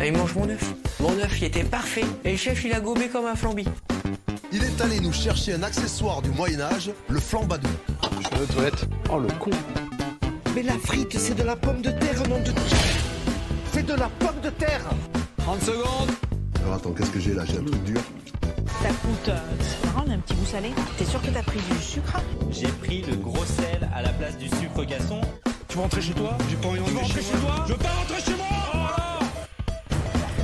Allez, mange mon œuf. Mon œuf, il était parfait. Et le chef, il a gobé comme un flambi. Il est allé nous chercher un accessoire du Moyen-Âge, le flambadou. Je vais aux toilettes. Oh le con. Mais la frite, c'est de la pomme de terre, nom de. C'est de la pomme de terre 30 secondes. Alors attends, qu'est-ce que j'ai là? J'ai un truc dur. Ça coûte. euh, c'est marrant, on a un petit goût salé? T'es sûr que t'as pris du sucre? J'ai pris le gros sel à la place du sucre gasson. Tu veux rentrer chez toi? J'ai pas envie de rentrer chez toi? Je veux pas rentrer chez moi.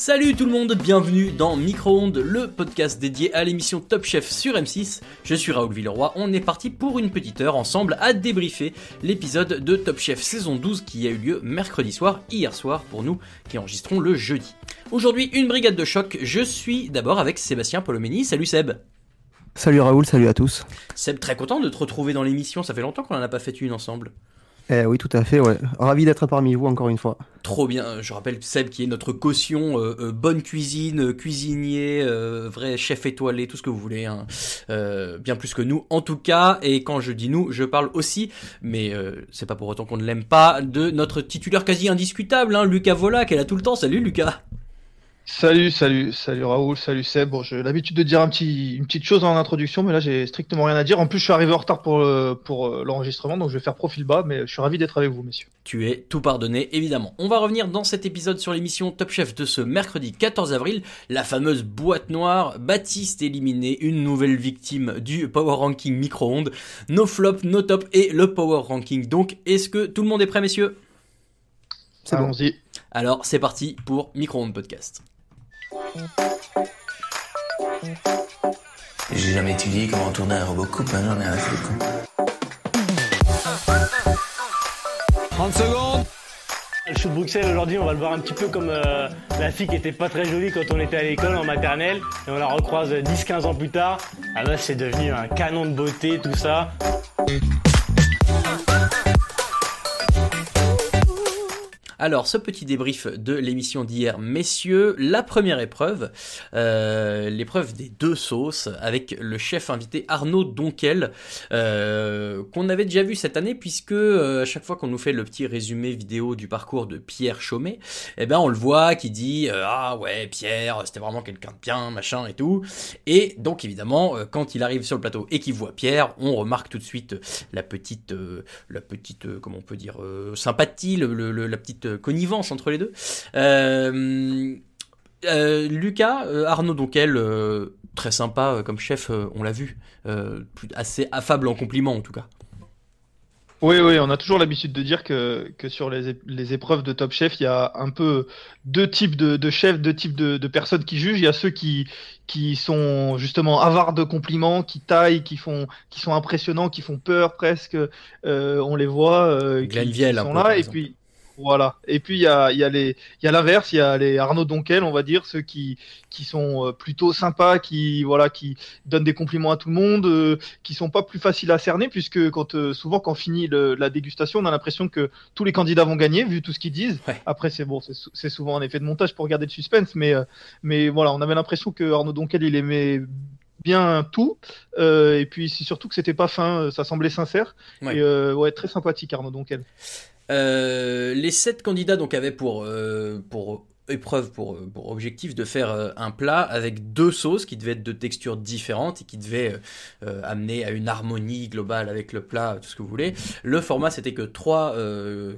Salut tout le monde, bienvenue dans Micro-ondes, le podcast dédié à l'émission Top Chef sur M6. Je suis Raoul Villeroy, on est parti pour une petite heure ensemble à débriefer l'épisode de Top Chef saison 12 qui a eu lieu mercredi soir, hier soir pour nous qui enregistrons le jeudi. Aujourd'hui, une brigade de choc, je suis d'abord avec Sébastien Polomeni. Salut Seb Salut Raoul, salut à tous. Seb, très content de te retrouver dans l'émission, ça fait longtemps qu'on en a pas fait une ensemble. Eh oui, tout à fait, ouais. Ravi d'être parmi vous encore une fois. Trop bien, je rappelle Seb qui est notre caution euh, euh, bonne cuisine, euh, cuisinier, euh, vrai chef étoilé, tout ce que vous voulez, hein. Euh, bien plus que nous en tout cas. Et quand je dis nous, je parle aussi, mais c'est pas pour autant qu'on ne l'aime pas, de notre titulaire quasi indiscutable, hein, Lucas Vola, qui est là tout le temps. Salut Lucas. Salut, salut, salut Raoul, salut Seb. Bon, j'ai l'habitude de dire un petit, une petite chose en introduction, mais là j'ai strictement rien à dire. En plus, je suis arrivé en retard pour, pour euh, l'enregistrement, donc je vais faire profil bas, mais je suis ravi d'être avec vous, messieurs. Tu es tout pardonné, évidemment. On va revenir dans cet épisode sur l'émission Top Chef de ce mercredi 14 avril, la fameuse boîte noire, Baptiste éliminé, une nouvelle victime du Power Ranking micro-ondes, nos flops, nos tops et le Power Ranking. Donc, est-ce que tout le monde est prêt, messieurs? C'est bon. Allons-y. Alors, c'est parti pour Micro-ondes Podcast. J'ai jamais étudié comment tourner un robot coupe, hein, j'en ai un foutre. 30 secondes. Le chou de Bruxelles aujourd'hui, on va le voir un petit peu comme euh, la fille qui était pas très jolie quand on était à l'école en maternelle et on la recroise 10-15 ans plus tard. Ah bah c'est devenu un canon de beauté tout ça. Alors, ce petit débrief de l'émission d'hier, messieurs, la première épreuve, euh, l'épreuve des deux sauces, avec le chef invité Arnaud Donquel, euh, qu'on avait déjà vu cette année, puisque euh, à chaque fois qu'on nous fait le petit résumé vidéo du parcours de Pierre Chaumet, eh ben on le voit qui dit ah ouais Pierre, c'était vraiment quelqu'un de bien, machin et tout. Et donc évidemment, quand il arrive sur le plateau et qu'il voit Pierre, on remarque tout de suite la petite, la petite, comment on peut dire, sympathie, le- la petite euh, connivence entre les deux. Euh, euh, Lucas, Arnaud Donquel, euh, très sympa comme chef, on l'a vu, assez affable en compliment en tout cas. Oui, oui, on a toujours l'habitude de dire que, que sur les, les épreuves de Top Chef, il y a un peu deux types de, de chefs, deux types de, de personnes qui jugent. Il y a ceux qui, qui sont justement avares de compliments, qui taillent, qui font, qui sont impressionnants, qui font peur presque. Euh, on les voit, euh, qui, qui sont là. Et puis, voilà. Et puis, il y a, il y a les, il y a l'inverse. Il y a les Arnaud Donquel, on va dire, ceux qui, qui sont euh, plutôt sympas, qui, voilà, qui donnent des compliments à tout le monde, euh, qui sont pas plus faciles à cerner, puisque quand, euh, souvent, quand finit le- la dégustation, on a l'impression que tous les candidats vont gagner, vu tout ce qu'ils disent. Ouais. Après, c'est bon, c'est sou- c'est souvent un effet de montage pour garder le suspense, mais, euh, mais voilà, on avait l'impression que Arnaud Donquel, il aimait bien tout, euh, et puis surtout que c'était pas fin, ça semblait sincère, Ouais. et euh, ouais, très sympathique Arnaud Donquel. Euh, les sept candidats donc avaient pour, euh, épreuve pour, objectif de faire euh, un plat avec deux sauces qui devaient être de textures différentes et qui devaient amener à une harmonie globale avec le plat, tout ce que vous voulez. Le format, c'était que trois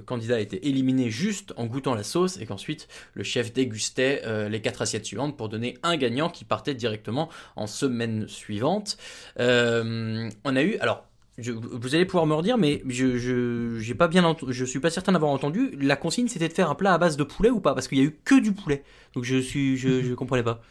candidats étaient éliminés juste en goûtant la sauce et qu'ensuite le chef dégustait les quatre assiettes suivantes pour donner un gagnant qui partait directement en semaine suivante. On a eu, alors, je- vous allez pouvoir me redire, mais je, je, j'ai pas bien je suis pas certain d'avoir entendu. La consigne, c'était de faire un plat à base de poulet ou pas? Parce qu'il y a eu que du poulet. Donc je suis, je, je comprenais pas.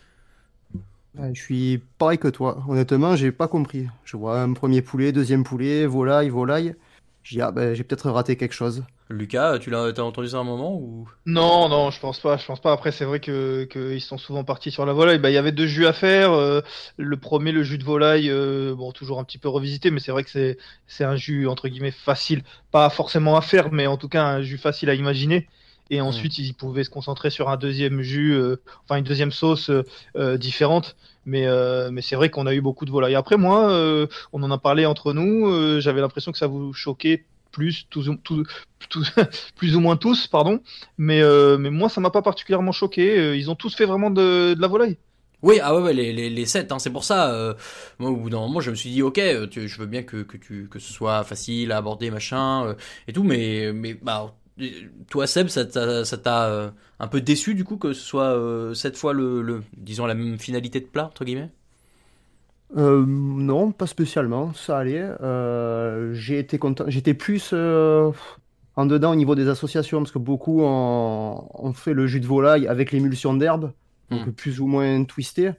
Ouais, je suis pareil que toi. Honnêtement, j'ai pas compris. Je vois un premier poulet, deuxième poulet, volaille, volaille. J'ai ah ben, j'ai peut-être raté quelque chose. Lucas, tu l'as, entendu ça à un moment ou? Non, non, je pense pas. Je pense pas. Après, c'est vrai que qu'ils sont souvent partis sur la volaille. Bah, il y avait deux jus à faire. euh, le premier, le jus de volaille, euh, bon, toujours un petit peu revisité, mais c'est vrai que c'est c'est un jus entre guillemets facile, pas forcément à faire, mais en tout cas un jus facile à imaginer. Et ensuite, ils pouvaient se concentrer sur un deuxième jus, euh, enfin une deuxième sauce différente. Mais, euh, mais c'est vrai qu'on a eu beaucoup de volaille. Après, moi, euh, on en a parlé entre nous. euh, J'avais l'impression que ça vous choquait plus, plus ou moins tous, pardon. Mais, euh, mais moi, ça m'a pas particulièrement choqué. Euh, Ils ont tous fait vraiment de, de la volaille. Oui, ah ouais, les, les, les 7, hein, c'est pour ça. euh, moi, au bout d'un moment, je me suis dit, ok, euh, tu- je veux bien que, que, tu, que ce soit facile à aborder, machin, euh, et tout, mais, mais bah, euh, toi, Seb, ça t'a euh, un peu déçu, du coup, que ce soit cette fois, le, le, disons, la même finalité de plat, entre guillemets? Euh, non, pas spécialement, ça allait. Euh, j'ai été content. J'étais plus euh, en dedans au niveau des associations parce que beaucoup ont, ont fait le jus de volaille avec l'émulsion d'herbe, donc plus ou moins twisté.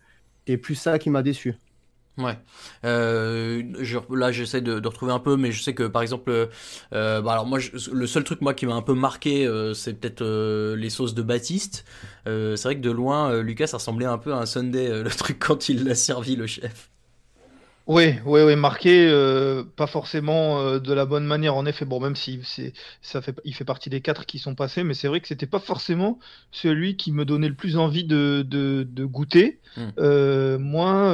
C'est plus ça qui m'a déçu. Ouais. Euh, je, là, j'essaie de, de retrouver un peu, mais je sais que par exemple, euh, bah alors moi, je- le seul truc moi qui m'a un peu marqué, euh, c'est peut-être les sauces de Baptiste. C'est vrai que de loin, Lucas, ça ressemblait un peu à un Sunday, le truc quand il l'a servi le chef. Oui, oui, oui, marqué, euh, pas forcément euh, de la bonne manière, en effet. Bon, même si c'est, ça fait, il fait partie des quatre qui sont passés, mais c'est vrai que c'était pas forcément celui qui me donnait le plus envie de, de, de goûter. Hmm. Euh, moi,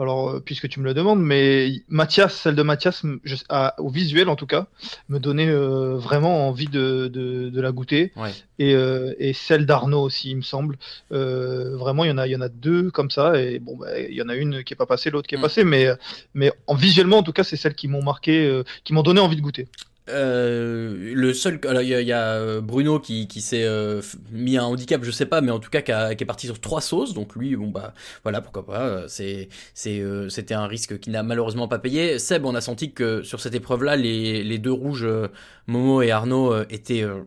alors, puisque tu me le demandes, mais Mathias, celle de Mathias, m- je- à- au visuel en tout cas, me donnait vraiment envie de, de, de la goûter. Ouais. Et, et celle d'Arnaud aussi, il me semble. Vraiment, il y en a, il y en a deux comme ça, et bon, bah, il y en a une qui est pas passée, l'autre qui est passée, mais, mais en visuellement, en tout cas, c'est celles qui m'ont marqué, euh, qui m'ont donné envie de goûter. Euh, le seul, il y a, euh, Bruno qui, qui s'est euh, mis un handicap, je sais pas, mais en tout cas qui, est parti sur trois sauces. Donc lui, bon bah voilà, pourquoi pas. euh, C'est, c'est, euh, c'était un risque qui n'a malheureusement pas payé. Seb, on a senti que sur cette épreuve-là, les, les deux rouges, euh, Momo et Arnaud, euh, étaient euh,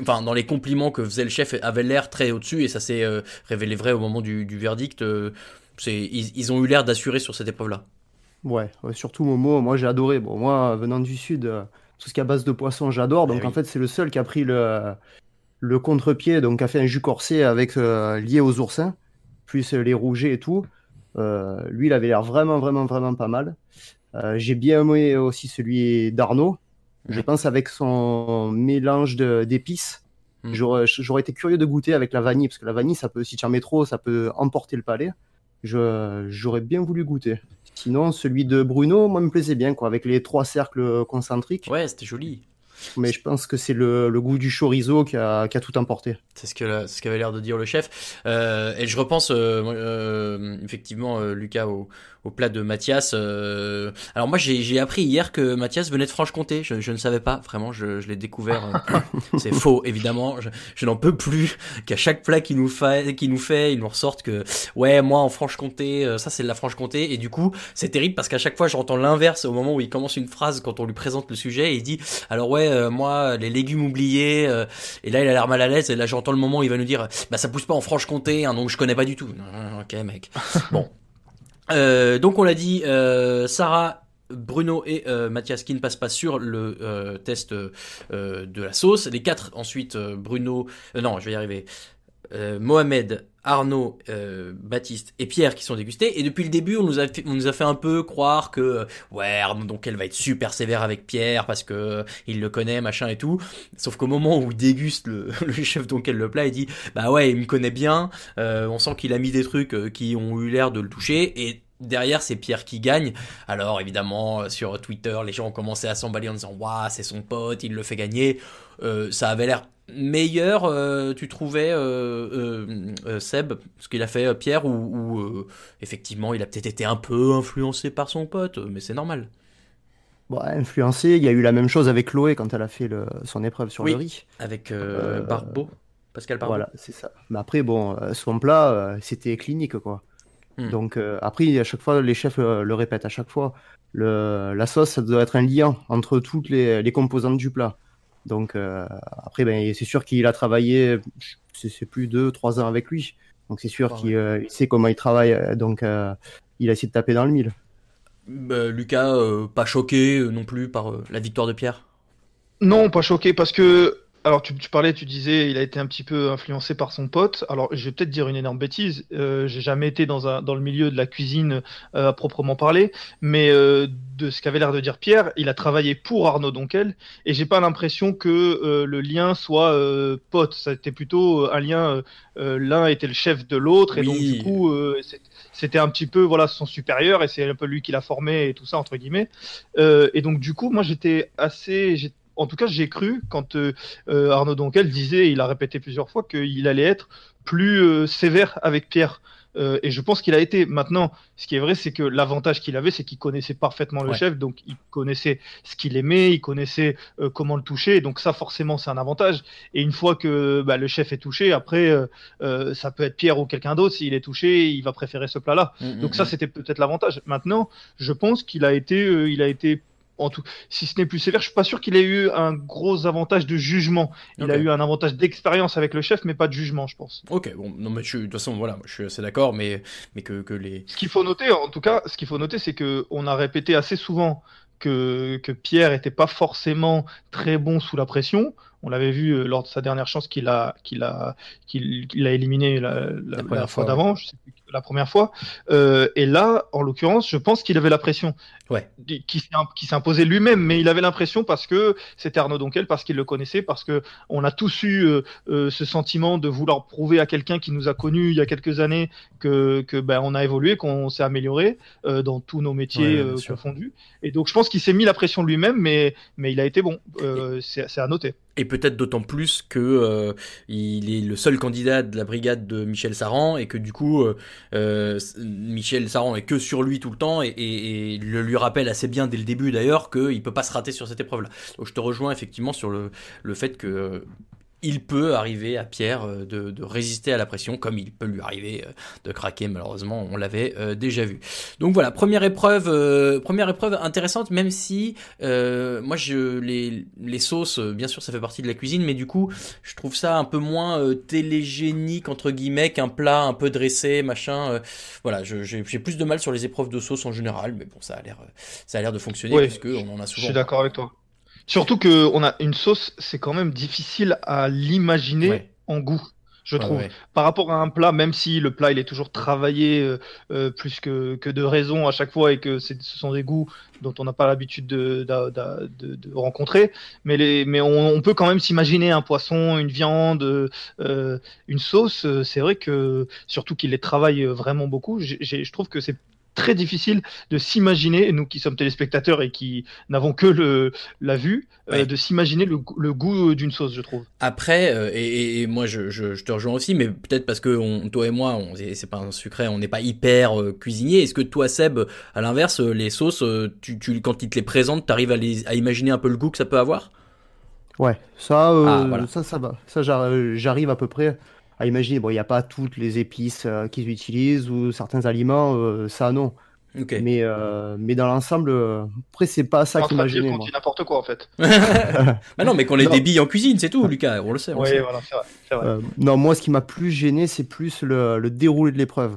Enfin, dans les compliments que faisait le chef, avaient l'air très au-dessus et ça s'est euh, révélé vrai au moment du, verdict. euh, c'est, ils, ils ont eu l'air d'assurer sur cette épreuve-là. Ouais, ouais, surtout Momo, moi j'ai adoré. Bon, moi, venant du sud, euh, tout ce qui est à base de poisson, j'adore. Donc Eh oui. en fait, c'est le seul qui a pris le, le contre-pied, donc a fait un jus corsé avec, euh, lié aux oursins, plus les rougets et tout. Euh, lui, il avait l'air vraiment, vraiment, vraiment pas mal. J'ai bien aimé aussi celui d'Arnaud. Je pense avec son mélange de- d'épices. J'aurais j'aurais été curieux de goûter avec la vanille, parce que la vanille, ça peut, si tu en mets trop, ça peut emporter le palais. Je- J'aurais bien voulu goûter. Sinon, celui de Bruno, moi, me plaisait bien, quoi, avec les trois cercles concentriques. Ouais, c'était joli. Mais je pense que c'est le, le goût du chorizo qui a, qui a tout emporté. C'est ce que c'est ce qu'avait l'air de dire le chef. Euh, et je repense euh, euh, effectivement euh, Lucas au, au plat de Mathias. euh, alors moi j'ai j'ai appris hier que Mathias venait de Franche-Comté. Je, je ne savais pas vraiment. Je, je l'ai découvert. euh, c'est faux évidemment. Je, je n'en peux plus qu'à chaque plat qu'il nous fait, qu'il nous fait, il nous ressorte que ouais moi en Franche-Comté ça c'est de la Franche-Comté et du coup c'est terrible parce qu'à chaque fois j'entends l'inverse au moment où il commence une phrase quand on lui présente le sujet et il dit alors ouais euh, moi les légumes oubliés euh, et là il a l'air mal à l'aise et là j'entends le moment où il va nous dire bah ça pousse pas en Franche-Comté hein, donc je connais pas du tout. Non, ok mec. Bon. Euh, donc on l'a dit Sarah Bruno et euh, Mathias qui ne passent pas sur le euh, test euh, de la sauce. Les quatre ensuite Bruno non je vais y arriver. Mohamed, Arnaud, euh, Baptiste et Pierre qui sont dégustés. Et depuis le début, on nous a fait, un peu croire que ouais, Arnaud donc elle va être super sévère avec Pierre parce que euh, il le connaît, machin et tout. Sauf qu'au moment où il déguste le, chef donc elle le plat, il dit bah ouais, il me connaît bien. Euh, on sent qu'il a mis des trucs qui ont eu l'air de le toucher et Derrière, c'est Pierre qui gagne. Alors, évidemment, sur Twitter, les gens ont commencé à s'emballer en disant Waouh, c'est son pote, il le fait gagner. Ça avait l'air meilleur, euh, tu trouvais euh, euh, Seb, ce qu'il a fait Pierre, ou, effectivement il a peut-être été un peu influencé par son pote, mais c'est normal. Bon, influencé, il y a eu la même chose avec Chloé quand elle a fait le, son épreuve sur oui, le riz. Avec Barbeau, Pascal Barbeau. Voilà, c'est ça. Mais après, bon, son plat, c'était clinique, quoi. Hmm. Donc après, à chaque fois, les chefs le répètent à chaque fois. Le, la sauce, ça doit être un lien entre toutes les, les composantes du plat. Donc euh, après, ben, c'est sûr qu'il a travaillé, c'est plus deux, trois ans avec lui. Donc c'est sûr qu'il euh, sait comment il travaille. Euh, donc il a essayé de taper dans le mille. Bah, Lucas, pas choqué non plus par la victoire de Pierre? Non, pas choqué parce que alors, tu, parlais, tu disais, il a été un petit peu influencé par son pote. Alors, je vais peut-être dire une énorme bêtise. Euh, j'ai jamais été dans, un, dans le milieu de la cuisine euh, à proprement parler, mais euh, de ce qu'avait l'air de dire Pierre, il a travaillé pour Arnaud Donquel, et j'ai pas l'impression que le lien soit pote. Ça était plutôt un lien. L'un était le chef de l'autre, et donc du coup, c'était un petit peu voilà son supérieur, et c'est un peu lui qui l'a formé et tout ça entre guillemets. et donc du coup, moi, j'étais assez en tout cas, j'ai cru quand euh, euh, Arnaud Donquel disait, il a répété plusieurs fois, qu'il allait être plus euh, sévère avec Pierre. et je pense qu'il a été. Maintenant, ce qui est vrai, c'est que l'avantage qu'il avait, c'est qu'il connaissait parfaitement le chef, donc il connaissait ce qu'il aimait, il connaissait comment le toucher, donc ça, forcément, c'est un avantage. Et une fois que bah, le chef est touché, après, ça peut être Pierre ou quelqu'un d'autre, s'il est touché, il va préférer ce plat-là. Mmh, mmh, donc ça, mmh. c'était peut-être l'avantage. Maintenant, je pense qu'il a été, il a été en tout, si ce n'est plus sévère, je suis pas sûr qu'il ait eu un gros avantage de jugement. Il a eu un avantage d'expérience avec le chef, mais pas de jugement, je pense. Ok, bon, non, mais je, de toute façon, voilà, je suis assez d'accord, mais, mais que, que, les. Ce qu'il faut noter, en tout cas, ce qu'il faut noter, c'est que on a répété assez souvent que, que Pierre était pas forcément très bon sous la pression. On l'avait vu euh, lors de sa dernière chance qu'il a, qu'il a, qu'il a éliminé la, la, première fois, d'avant, la première fois. Euh, et là, en l'occurrence, je pense qu'il avait la pression. Ouais. Qui, qui s'imposait lui-même, mais il avait l'impression parce que c'était Arnaud Donquel, parce qu'il le connaissait, parce que on a tous eu euh, euh, ce sentiment de vouloir prouver à quelqu'un qui nous a connus il y a quelques années que, que ben, on a évolué, qu'on s'est amélioré euh, dans tous nos métiers confondus. Et donc, je pense qu'il s'est mis la pression lui-même, mais, mais il a été bon. C'est à noter. Et peut-être d'autant plus que euh, il est le seul candidat de la brigade de Michel Saran et que du coup euh, euh Michel Saran est que sur lui tout le temps et, et, le lui rappelle assez bien dès le début d'ailleurs qu'il peut pas se rater sur cette épreuve-là. Donc je te rejoins effectivement sur le, le fait que il peut arriver à Pierre euh, de, résister à la pression, comme il peut lui arriver euh, de craquer, malheureusement, on l'avait euh, déjà vu. Donc voilà, première épreuve, première épreuve intéressante, même si moi je les, les sauces, bien sûr, ça fait partie de la cuisine, mais du coup, je trouve ça un peu moins télégénique entre guillemets qu'un plat un peu dressé, machin. voilà, j'ai plus de mal sur les épreuves de sauce en général, mais bon, ça a l'air, ça a l'air de fonctionner puisque on en a souvent. Je suis d'accord avec toi. Surtout que on a une sauce, c'est quand même difficile à l'imaginer en goût, je trouve. Par rapport à un plat, même si le plat il est toujours travaillé euh, euh, plus que, que, de raison à chaque fois et que ce sont des goûts dont on n'a pas l'habitude de, de, de, rencontrer, mais, les, mais on, peut quand même s'imaginer un poisson, une viande, euh, une sauce. C'est vrai que surtout qu'il les travaille vraiment beaucoup, je trouve que c'est très difficile de s'imaginer, nous qui sommes téléspectateurs et qui n'avons que le, la vue, euh, de s'imaginer le, le, goût d'une sauce, je trouve. Après, euh, et, et, moi je, je, je, te rejoins aussi, mais peut-être parce que on, toi et moi, c'est pas un secret, on n'est pas hyper euh, cuisinier. Est-ce que toi, Seb, à l'inverse, les sauces, tu, tu, quand ils te les présentent, tu arrives à, les, à imaginer un peu le goût que ça peut avoir? Ouais, ça, ah, ça, ça va. Ça, j'arrive à peu près à imaginer. Bon, il n'y a pas toutes les épices euh, qu'ils utilisent ou certains aliments, euh, ça non. Mais, euh, mais dans l'ensemble, après, c'est pas ça qu'imaginer. On dit n'importe quoi en fait. bah non, mais qu'on ait des billes en cuisine, c'est tout, Lucas, on le sait. Oui, voilà, c'est vrai. non, moi, ce qui m'a plus gêné, c'est plus le, le déroulé de l'épreuve.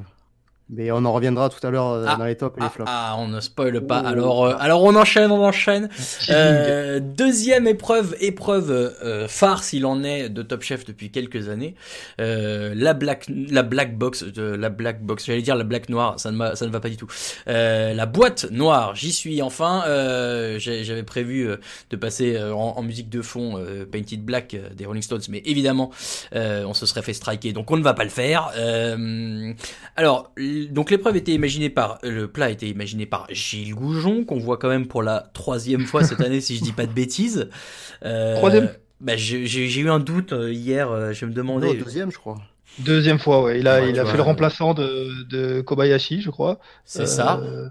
Mais on en reviendra tout à l'heure euh, ah, dans les tops et les ah, flops. Ah, on ne spoil pas. Alors, euh, alors on enchaîne, on enchaîne. Euh, deuxième épreuve, épreuve euh, phare s'il en est de Top Chef depuis quelques années. Euh, la black, la black box, de la black box. J'allais dire la black noire, ça ne ça ne va pas du tout. la boîte noire, j'y suis enfin. J'avais prévu de passer en, en, musique de fond Painted Black des Rolling Stones, mais évidemment, on se serait fait striker, donc on ne va pas le faire. alors donc l'épreuve était imaginée par le plat était imaginé par Gilles Goujon qu'on voit quand même pour la troisième fois cette année si je dis pas de bêtises. Euh, troisième. Bah, j'ai j'ai eu un doute euh, hier, euh, je me demandais. Non, deuxième, je crois. Deuxième fois, ouais. Il a, Ouais, il a vois, fait le euh, remplaçant de, de Kobayashi, je crois. C'est ça. Euh,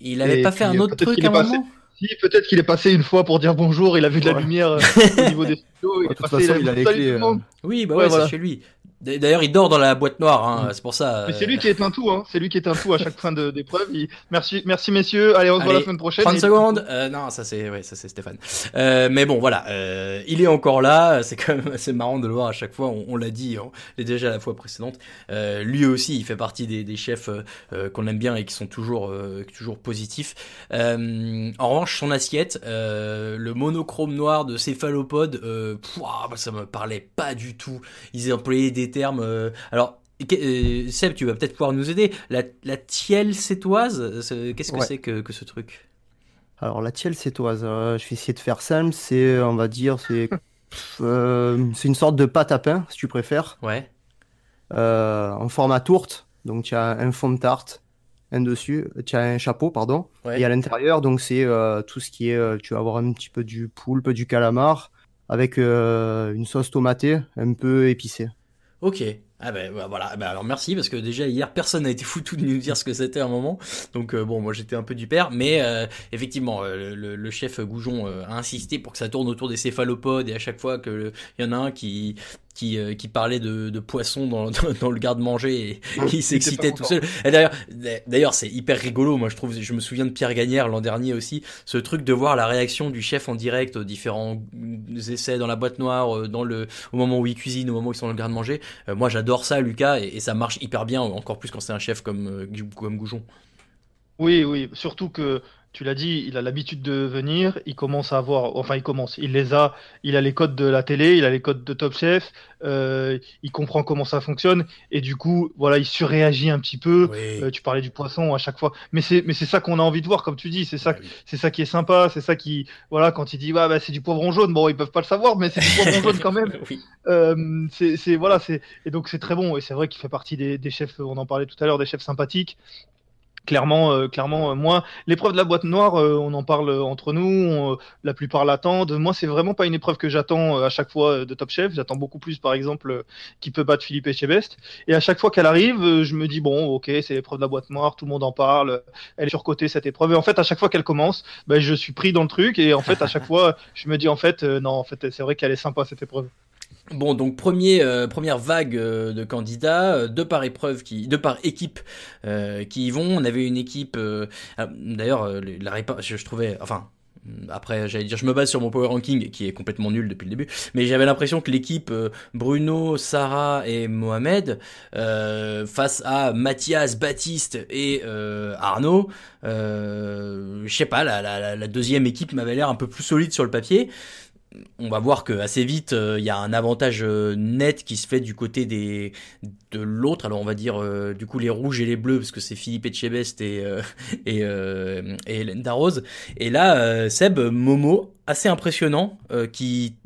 Il avait et pas fait un euh, autre truc à un passé- moment? Si, peut-être qu'il est passé une fois pour dire bonjour, il a vu de la Ouais. lumière euh, au niveau des De est toute façon, il a les salut clés. Oui, bah Ouais, ouais, voilà. c'est chez lui. D'ailleurs, il dort dans la boîte noire, hein, c'est pour ça. Mais euh, c'est lui qui éteint tout, hein. C'est lui qui éteint tout à chaque fin de- d'épreuve. Il... Merci, merci messieurs. Allez, on se voit la semaine prochaine. 30 Et- secondes. Euh, non, ça c'est ouais, ça c'est Stéphane. Euh, mais bon, voilà, euh, il est encore là. C'est quand même assez marrant de le voir à chaque fois. On, on l'a dit, on l'a déjà la fois précédente. Euh, lui aussi, il fait partie des, des chefs euh, euh, qu'on aime bien et qui sont toujours euh, toujours positifs. Euh, en revanche, son assiette, euh, le monochrome noir de céphalopode, euh, pouah, bah, ça me parlait pas du tout. Ils employaient des termes. euh, alors. euh, Seb, tu vas peut-être pouvoir nous aider. La, la tielle sétoise, qu'est-ce que Ouais. c'est que, que ce truc? Alors la tielle sétoise, euh, je vais essayer de faire simple, c'est, on va dire, c'est euh, une sorte de pâte à pain, si tu préfères, Ouais. euh, en format tourte. Donc tu as un fond de tarte, un dessus, tu as un chapeau, pardon, Ouais. et à l'intérieur, donc c'est euh, tout ce qui est, euh, tu vas avoir un petit peu du poulpe, du calamar, avec euh, une sauce tomatée, un peu épicée. Ok. Ah ben bah, voilà, bah, alors merci parce que déjà hier personne n'a été foutu de nous dire ce que c'était à un moment. Donc euh, bon, moi j'étais un peu du père, mais euh, effectivement le, chef Goujon a insisté pour que ça tourne autour des céphalopodes et à chaque fois que le- il y en a un qui qui, euh, qui parlait de, de poisson dans, dans, dans le garde-manger et il s'excitait tout seul. Et d'ailleurs, d'ailleurs c'est hyper rigolo. Moi je trouve, je me souviens de Pierre Gagnère l'an dernier aussi, ce truc de voir la réaction du chef en direct aux différents essais dans la boîte noire, euh, dans le au moment où il cuisine, au moment où ils sont dans le garde-manger. Euh, moi, j'adore ça, Lucas, et, et ça marche hyper bien, encore plus quand c'est un chef comme, comme Goujon. Oui, oui. Surtout que tu l'as dit, il a l'habitude de venir. Il commence à avoir, enfin, il commence. Il les a. Il a les codes de la télé. Il a les codes de Top Chef. euh, il comprend comment ça fonctionne. Et du coup, voilà, il surréagit un petit peu. Euh, tu parlais du poisson à chaque fois, mais c'est mais c'est ça qu'on a envie de voir, comme tu dis. C'est ça, c'est ça qui est sympa. C'est ça qui, voilà, quand il dit, ouais, bah, c'est du poivron jaune. Bon, ils peuvent pas le savoir, mais c'est du poivron jaune quand même. Oui. Euh, c'est c'est- voilà, c'est et donc c'est très bon. Et c'est vrai qu'il fait partie des, des chefs. On en parlait tout à l'heure, des chefs sympathiques. Clairement, euh, clairement, euh, moi, l'épreuve de la boîte noire, euh, on en parle entre nous, la plupart l'attendent. Moi, c'est vraiment pas une épreuve que j'attends à chaque fois de Top Chef. J'attends beaucoup plus, par exemple, qui peut battre Philippe Etchebest. Et à chaque fois qu'elle arrive, je me dis bon, ok, c'est l'épreuve de la boîte noire, tout le monde en parle, elle est surcotée cette épreuve. Et en fait, à chaque fois qu'elle commence, ben, je suis pris dans le truc. Et en fait, à chaque fois, je me dis en fait, non, en fait, c'est vrai qu'elle est sympa cette épreuve. Bon, donc euh, première vague euh, de candidats, euh, deux par épreuve, qui, deux par équipe euh, qui y vont. On avait une équipe, ah, d'ailleurs, la je, je trouvais, enfin, après, j'allais dire, je me base sur mon power ranking qui est complètement nul depuis le début, mais j'avais l'impression que l'équipe Bruno, Sarah et Mohamed face à Mathias, Baptiste et Arnaud, euh, je sais pas, la deuxième équipe m'avait l'air un peu plus solide sur le papier on va voir que assez vite euh, il y a un avantage euh, net qui se fait du côté de l'autre. Alors on va dire euh, du coup les rouges et les bleus parce que c'est Philippe Etchebest et et, et Hélène Darroze. Et là Seb Momo assez impressionnant qui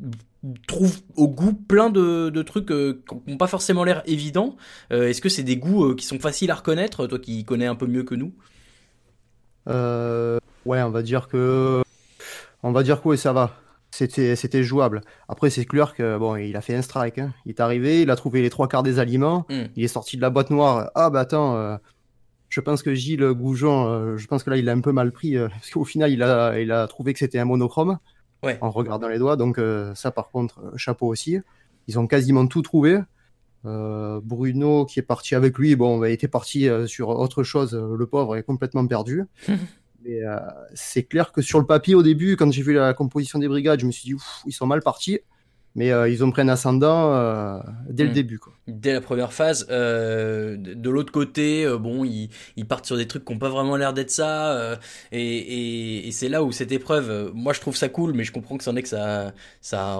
trouve au goût plein de, trucs qui n'ont pas forcément l'air évidents. Est-ce que c'est des goûts qui sont faciles à reconnaître toi qui connais un peu mieux que nous? Ouais, on va dire que, on va dire que oui, ça va. C'était, c'était jouable. Après, c'est clair que bon, il a fait un strike. hein. Il est arrivé, il a trouvé les trois quarts des aliments. Mm. Il est sorti de la boîte noire. Ah bah attends, euh, je pense que Gilles Goujon, euh, je pense que là, il a un peu mal pris euh, parce qu'au final, il a, il a trouvé que c'était un monochrome Ouais. en regardant les doigts. Donc ça, par contre, chapeau aussi. Ils ont quasiment tout trouvé. Bruno, qui est parti avec lui, bon, bah, il était parti sur autre chose. Le pauvre est complètement perdu. Mais euh, c'est clair que sur le papier, au début, quand j'ai vu la composition des brigades, je me suis dit, Ouf, ils sont mal partis. Mais euh, ils ont pris un ascendant euh, dès le Mm. début. Quoi. dès la première phase. Euh, de l'autre côté, bon, ils, ils partent sur des trucs qui n'ont pas vraiment l'air d'être ça. et et, et c'est là où cette épreuve, moi je trouve ça cool, mais je comprends que c'en est que ça, ça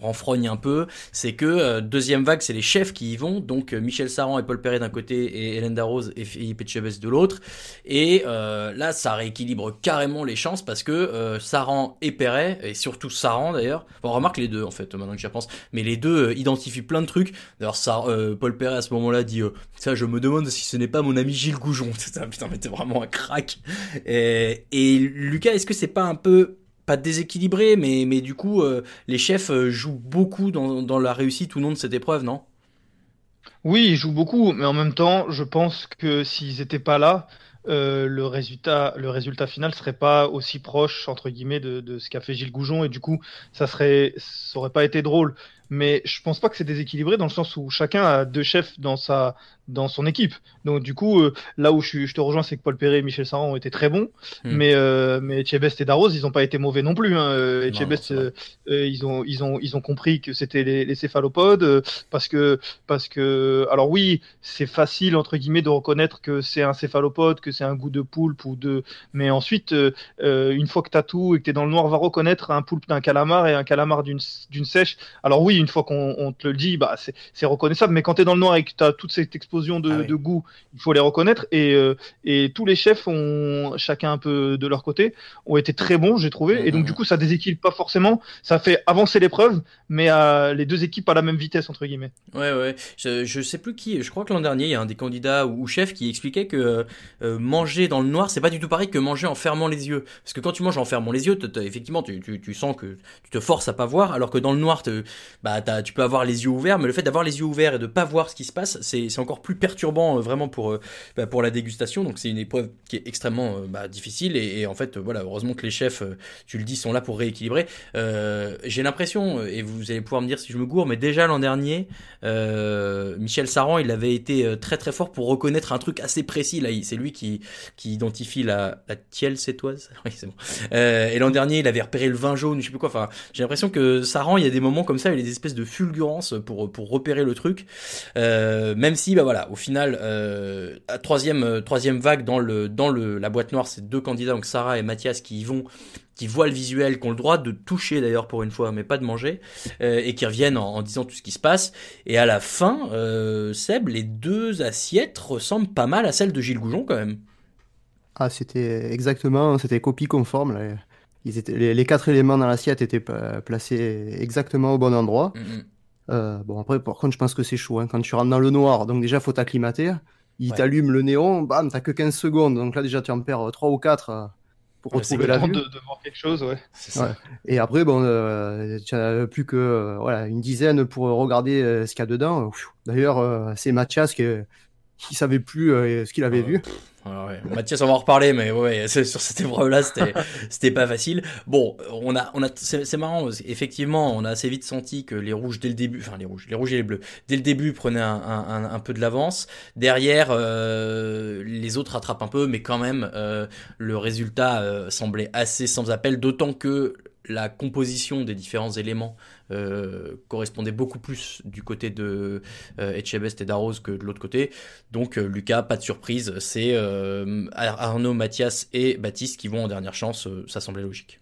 renfrogne un peu. C'est que deuxième vague, c'est les chefs qui y vont. Donc Michel Saran et Paul Perret d'un côté et Hélène Darroze et Philippe Etchebest de l'autre. Et là, ça rééquilibre carrément les chances parce que Saran et Perret, et surtout Saran d'ailleurs, on remarque les deux en fait, maintenant que j'y repense, mais les deux euh, identifient plein de trucs. D'ailleurs, ça, euh, Paul Perret à ce moment-là dit euh, Ça, je me demande si ce n'est pas mon ami Gilles Goujon. Putain, mais t'es vraiment un crack. Et, Lucas, est-ce que c'est pas un peu pas déséquilibré, mais, mais du coup, les chefs jouent beaucoup dans, dans la réussite ou non de cette épreuve, non? Oui, ils jouent beaucoup, mais en même temps, je pense que s'ils n'étaient pas là, euh, le, résultat, le résultat final serait pas aussi proche, entre guillemets, de, de ce qu'a fait Gilles Goujon, et du coup, ça serait, ça aurait pas été drôle. Mais je pense pas que c'est déséquilibré dans le sens où chacun a deux chefs dans sa, dans son équipe. Donc du coup, euh, là où je, te rejoins, c'est que Paul Perret et Michel Saran ont été très bons, Hmm. mais euh, mais Etchebest et Darroze, ils ont pas été mauvais non plus. Hein. Euh, Non, non, euh, ils ont ils ont ils ont compris que c'était les, les céphalopodes parce que parce que alors oui, c'est facile entre guillemets de reconnaître que c'est un céphalopode, que c'est un goût de poulpe ou de, mais ensuite une fois que t'as tout et que t'es dans le noir, va reconnaître un poulpe d'un calamar et un calamar d'une d'une sèche. Alors oui, une fois qu'on on te le dit, bah c'est reconnaissable. Mais quand t'es dans le noir et que t'as toute cette explosion de, Ah oui. de goût, il faut les reconnaître. Et euh, et tous les chefs ont chacun un peu de leur côté ont été très bons, j'ai trouvé. Et donc du coup, ça déséquilibre pas forcément. Ça fait avancer l'épreuve, mais les deux équipes à la même vitesse entre guillemets. Ouais, ouais. Je, je sais plus qui. Je crois que l'an dernier, il y a un des candidats ou, ou chefs qui expliquait que euh, manger dans le noir, c'est pas du tout pareil que manger en fermant les yeux. Parce que quand tu manges en fermant les yeux, effectivement, tu, tu, tu sens que tu te forces à pas voir, alors que dans le noir, te- bah, t'as- tu peux avoir les yeux ouverts, mais le fait d'avoir les yeux ouverts et de pas voir ce qui se passe, c'est encore plus perturbant euh, vraiment pour, euh, bah, pour la dégustation. Donc c'est une épreuve qui est extrêmement euh, bah, difficile. Et, en fait, voilà, heureusement que les chefs, tu le dis, sont là pour rééquilibrer. J'ai l'impression, et vous allez pouvoir me dire si je me gourre, mais déjà l'an dernier, Michel Saran, il avait été très très fort pour reconnaître un truc assez précis. C'est lui qui, qui identifie la, la tielle sétoise. Oui, c'est bon. Et l'an dernier, il avait repéré le vin jaune, je sais plus quoi. Enfin, j'ai l'impression que Saran, il y a des moments comme ça, il des espèces de fulgurances pour pour repérer le truc. Euh, même si, bah voilà, au final, euh, troisième euh, troisième vague dans le dans le la boîte noire, c'est deux candidats, donc Sarah et Mathias, qui y vont qui voient le visuel, qui ont le droit de toucher d'ailleurs pour une fois, mais pas de manger, et qui reviennent en, en disant tout ce qui se passe. Et à la fin, euh, Seb, les deux assiettes ressemblent pas mal à celles de Gilles Goujon quand même. Ah, c'était exactement, c'était copie conforme. là. Ils étaient, les, les quatre éléments dans l'assiette étaient placés exactement au bon endroit. Mhm. Euh, bon, après, par contre, je pense que c'est chaud. hein. Quand tu rentres dans le noir, donc déjà, faut t'acclimater. Il Ouais. t'allume le néon, bam, t'as que 15 secondes. Donc là, déjà, tu en perds 3 ou 4 pour Ouais, c'est retrouver la vue. de, de voir quelque chose, ouais. C'est ça. Ouais. Et après, bon, euh, tu as plus que euh, voilà, une dizaine pour regarder euh, ce qu'il y a dedans. D'ailleurs, euh, c'est Mathias qui, qui savait plus euh, ce qu'il avait vu. Ouais. Mathias, on va en reparler, mais ouais, sur cette épreuve-là, c'était, pas facile. Bon, on a, on a, c'est, marrant, parce qu'effectivement, on a assez vite senti que les rouges dès le début, enfin les rouges, les rouges et les bleus, dès le début prenaient un- un peu de l'avance. Derrière, euh, les autres rattrapent un peu, mais quand même, euh, le résultat euh, semblait assez sans appel, d'autant que la composition des différents éléments euh, correspondait beaucoup plus du côté de euh, Etchebest et Darroze que de l'autre côté. Donc euh, Lucas, pas de surprise, c'est euh, Ar- Arnaud, Mathias et Baptiste qui vont en dernière chance, ça semblait logique.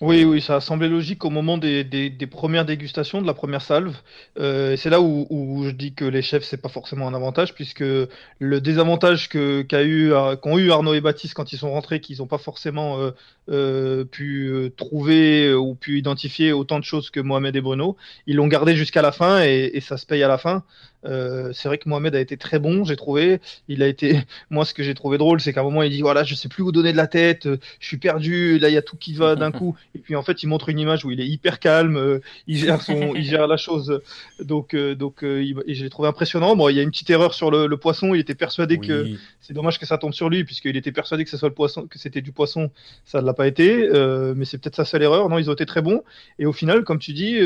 Oui, oui, ça a semblé logique au moment des, des, premières dégustations, de la première salve. Euh, c'est là où, je dis que les chefs, c'est pas forcément un avantage, puisque le désavantage que qu'a eu, qu'ont eu Arnaud et Baptiste quand ils sont rentrés, qu'ils n'ont pas forcément euh, euh, pu trouver ou pu identifier autant de choses que Mohamed et Bruno, ils l'ont gardé jusqu'à la fin et, et ça se paye à la fin. Euh, c'est vrai que Mohamed a été très bon, j'ai trouvé. Il a été, moi, ce que j'ai trouvé drôle, c'est qu'à un moment, il dit voilà, je sais plus où donner de la tête, euh, je suis perdu, là, il y a tout qui va d'un coup. Et puis, en fait, il montre une image où il est hyper calme, euh, il gère son, il gère la chose. Donc, donc, l'ai trouvé impressionnant. Bon, il y a une petite erreur sur le, le poisson. Il était persuadé que c'est dommage que ça tombe sur lui, puisqu'il était persuadé que ce soit le poisson, que c'était du poisson. Ça ne l'a pas été, mais c'est peut-être sa seule erreur. Non, ils ont été très bons. Et au final, comme tu dis,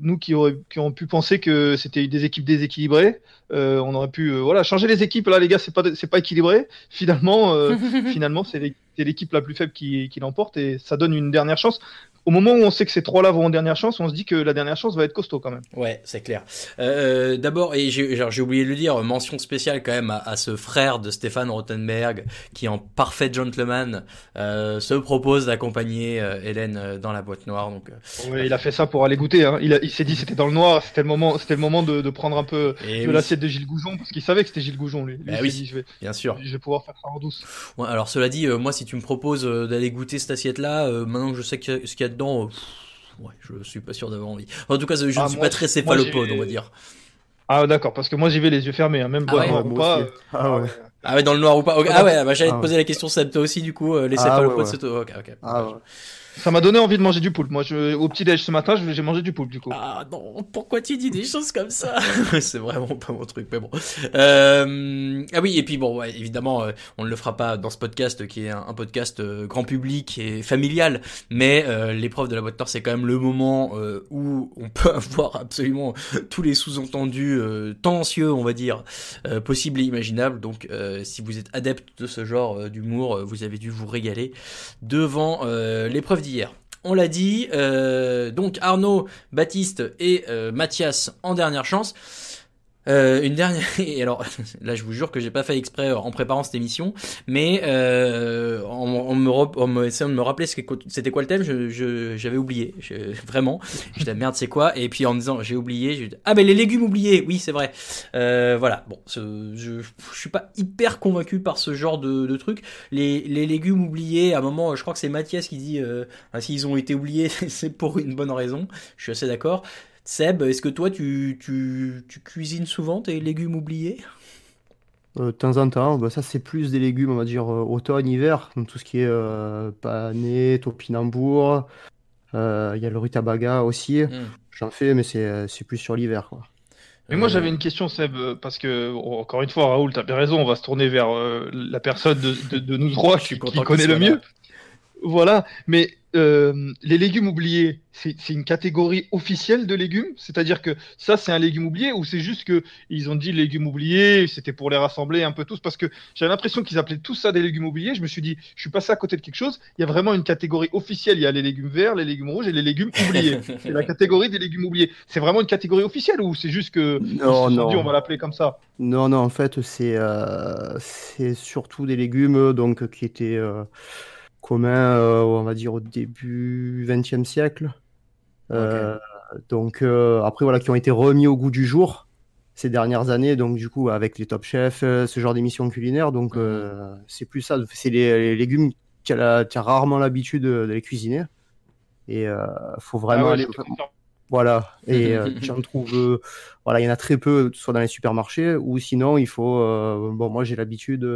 nous qui, auraient, qui ont pu penser que c'était des équipes déséquilibrées, euh, on aurait pu, euh, voilà, changer les équipes. Là, les gars, c'est pas, c'est pas équilibré. Finalement, euh, finalement, c'est l'é- c'est l'équipe la plus faible qui, qui l'emporte et ça donne une dernière chance. Au moment où on sait que ces trois-là vont en dernière chance, on se dit que la dernière chance va être costaud quand même. Ouais, c'est clair. Euh, D'abord, et j'ai oublié de le dire, mention spéciale quand même à, à ce frère de Stéphane Rothenberg qui, en parfait gentleman, euh, se propose d'accompagner euh, Hélène euh, dans la boîte noire. Donc, euh, Ouais, il a fait ça pour aller goûter. Hein. Il, s'est dit c'était dans le noir, c'était le moment, c'était le moment de, de prendre un peu Et de oui. l'assiette de Gilles Goujon parce qu'il savait que c'était Gilles Goujon lui. Lui, Bah s'est oui, dit, je vais, bien sûr. je vais pouvoir faire ça en douce. Ouais, alors cela dit, euh, moi si tu me proposes euh, d'aller goûter cette assiette-là, euh, maintenant que je sais que- ce qu'il y a dedans, euh, ouais, je suis pas sûr d'avoir envie. En tout cas, je ne Ah, suis moi, pas très céphalopode, on va dire. Ah d'accord, parce que moi j'y vais les yeux fermés, hein, même Ah ouais, ou pas. Ah ouais. Ah ouais, dans le noir ou pas Ok. Ah ouais, bah, j'allais Ah te poser la question, Seb, toi aussi, du coup, euh, les Ah céphalopodes, ouais, c'est toi. Ok, ok. Ah, ouais. Ça m'a donné envie de manger du poulpe. Moi, je, au petit déj ce matin, j'ai mangé du poulpe du coup. Ah non, pourquoi tu dis des choses comme ça? C'est vraiment pas mon truc, mais bon. Euh, ah oui, et puis bon, ouais, évidemment, euh, on ne le fera pas dans ce podcast qui est un, un podcast euh, grand public et familial, mais euh, l'épreuve de la boîte noire, c'est quand même le moment euh, où on peut avoir absolument tous les sous-entendus euh, tendancieux, on va dire, euh, possibles et imaginables. Donc, euh, si vous êtes adepte de ce genre euh, d'humour, vous avez dû vous régaler devant euh, l'épreuve On l'a dit, euh, donc Arnaud, Baptiste et euh, Mathias en dernière chance. Euh, une dernière et alors là je vous jure que j'ai pas fait exprès en préparant cette émission mais euh, en, en me en me essayant de me rappeler ce que- c'était quoi le thème je je- j'avais oublié. Je- vraiment. Je disais merde c'est quoi? Et puis en disant j'ai oublié dit, ah ben les légumes oubliés! Oui c'est vrai. Euh, voilà. Bon je je suis pas hyper convaincu par ce genre de, de truc. Les, les légumes oubliés à un moment je crois que c'est Mathias qui dit euh, ah, s'ils ont été oubliés c'est pour une bonne raison. Je suis assez d'accord Seb, est-ce que toi tu, tu, tu cuisines souvent tes légumes oubliés? Euh, de temps en temps, bah, ça c'est plus des légumes, on va dire euh, automne, hiver, donc tout ce qui est euh, pané, topinambour, euh, il y a le rutabaga aussi, Hmm. j'en fais, mais c'est c'est plus sur l'hiver, quoi. Mais moi j'avais une question Seb, parce que oh, encore une fois Raoul, t'as bien raison, on va se tourner vers euh, la personne de, de- de nous trois qui, qui connaît le mieux. Voilà, mais euh, les légumes oubliés, c'est une catégorie officielle de légumes, c'est-à-dire que ça c'est un légume oublié ou c'est juste que ils ont dit légumes oubliés, c'était pour les rassembler un peu tous? Parce que j'ai l'impression qu'ils appelaient tout ça des légumes oubliés. Je me suis dit, je suis passé à côté de quelque chose. Il y a vraiment une catégorie officielle. Il y a les légumes verts, les légumes rouges et les légumes oubliés. c'est la catégorie des légumes oubliés. C'est vraiment une catégorie officielle ou c'est juste que Non, non. dit, on va l'appeler comme ça? Non, non, en fait, c'est euh, c'est surtout des légumes donc, qui étaient euh, communs, euh, on va dire, au début XXe siècle. Euh, donc, euh, après, voilà, qui ont été remis au goût du jour ces dernières années, donc, du coup, avec les Top Chefs, ce genre d'émissions culinaires. Donc, euh, c'est plus ça. C'est les, les légumes, tu as, rarement l'habitude de, de les cuisiner. Et euh, faut vraiment Ah ouais, aller. confirme. Voilà, et euh, j'en trouve, voilà, il y en a très peu, soit dans les supermarchés, ou sinon il faut, bon, moi j'ai l'habitude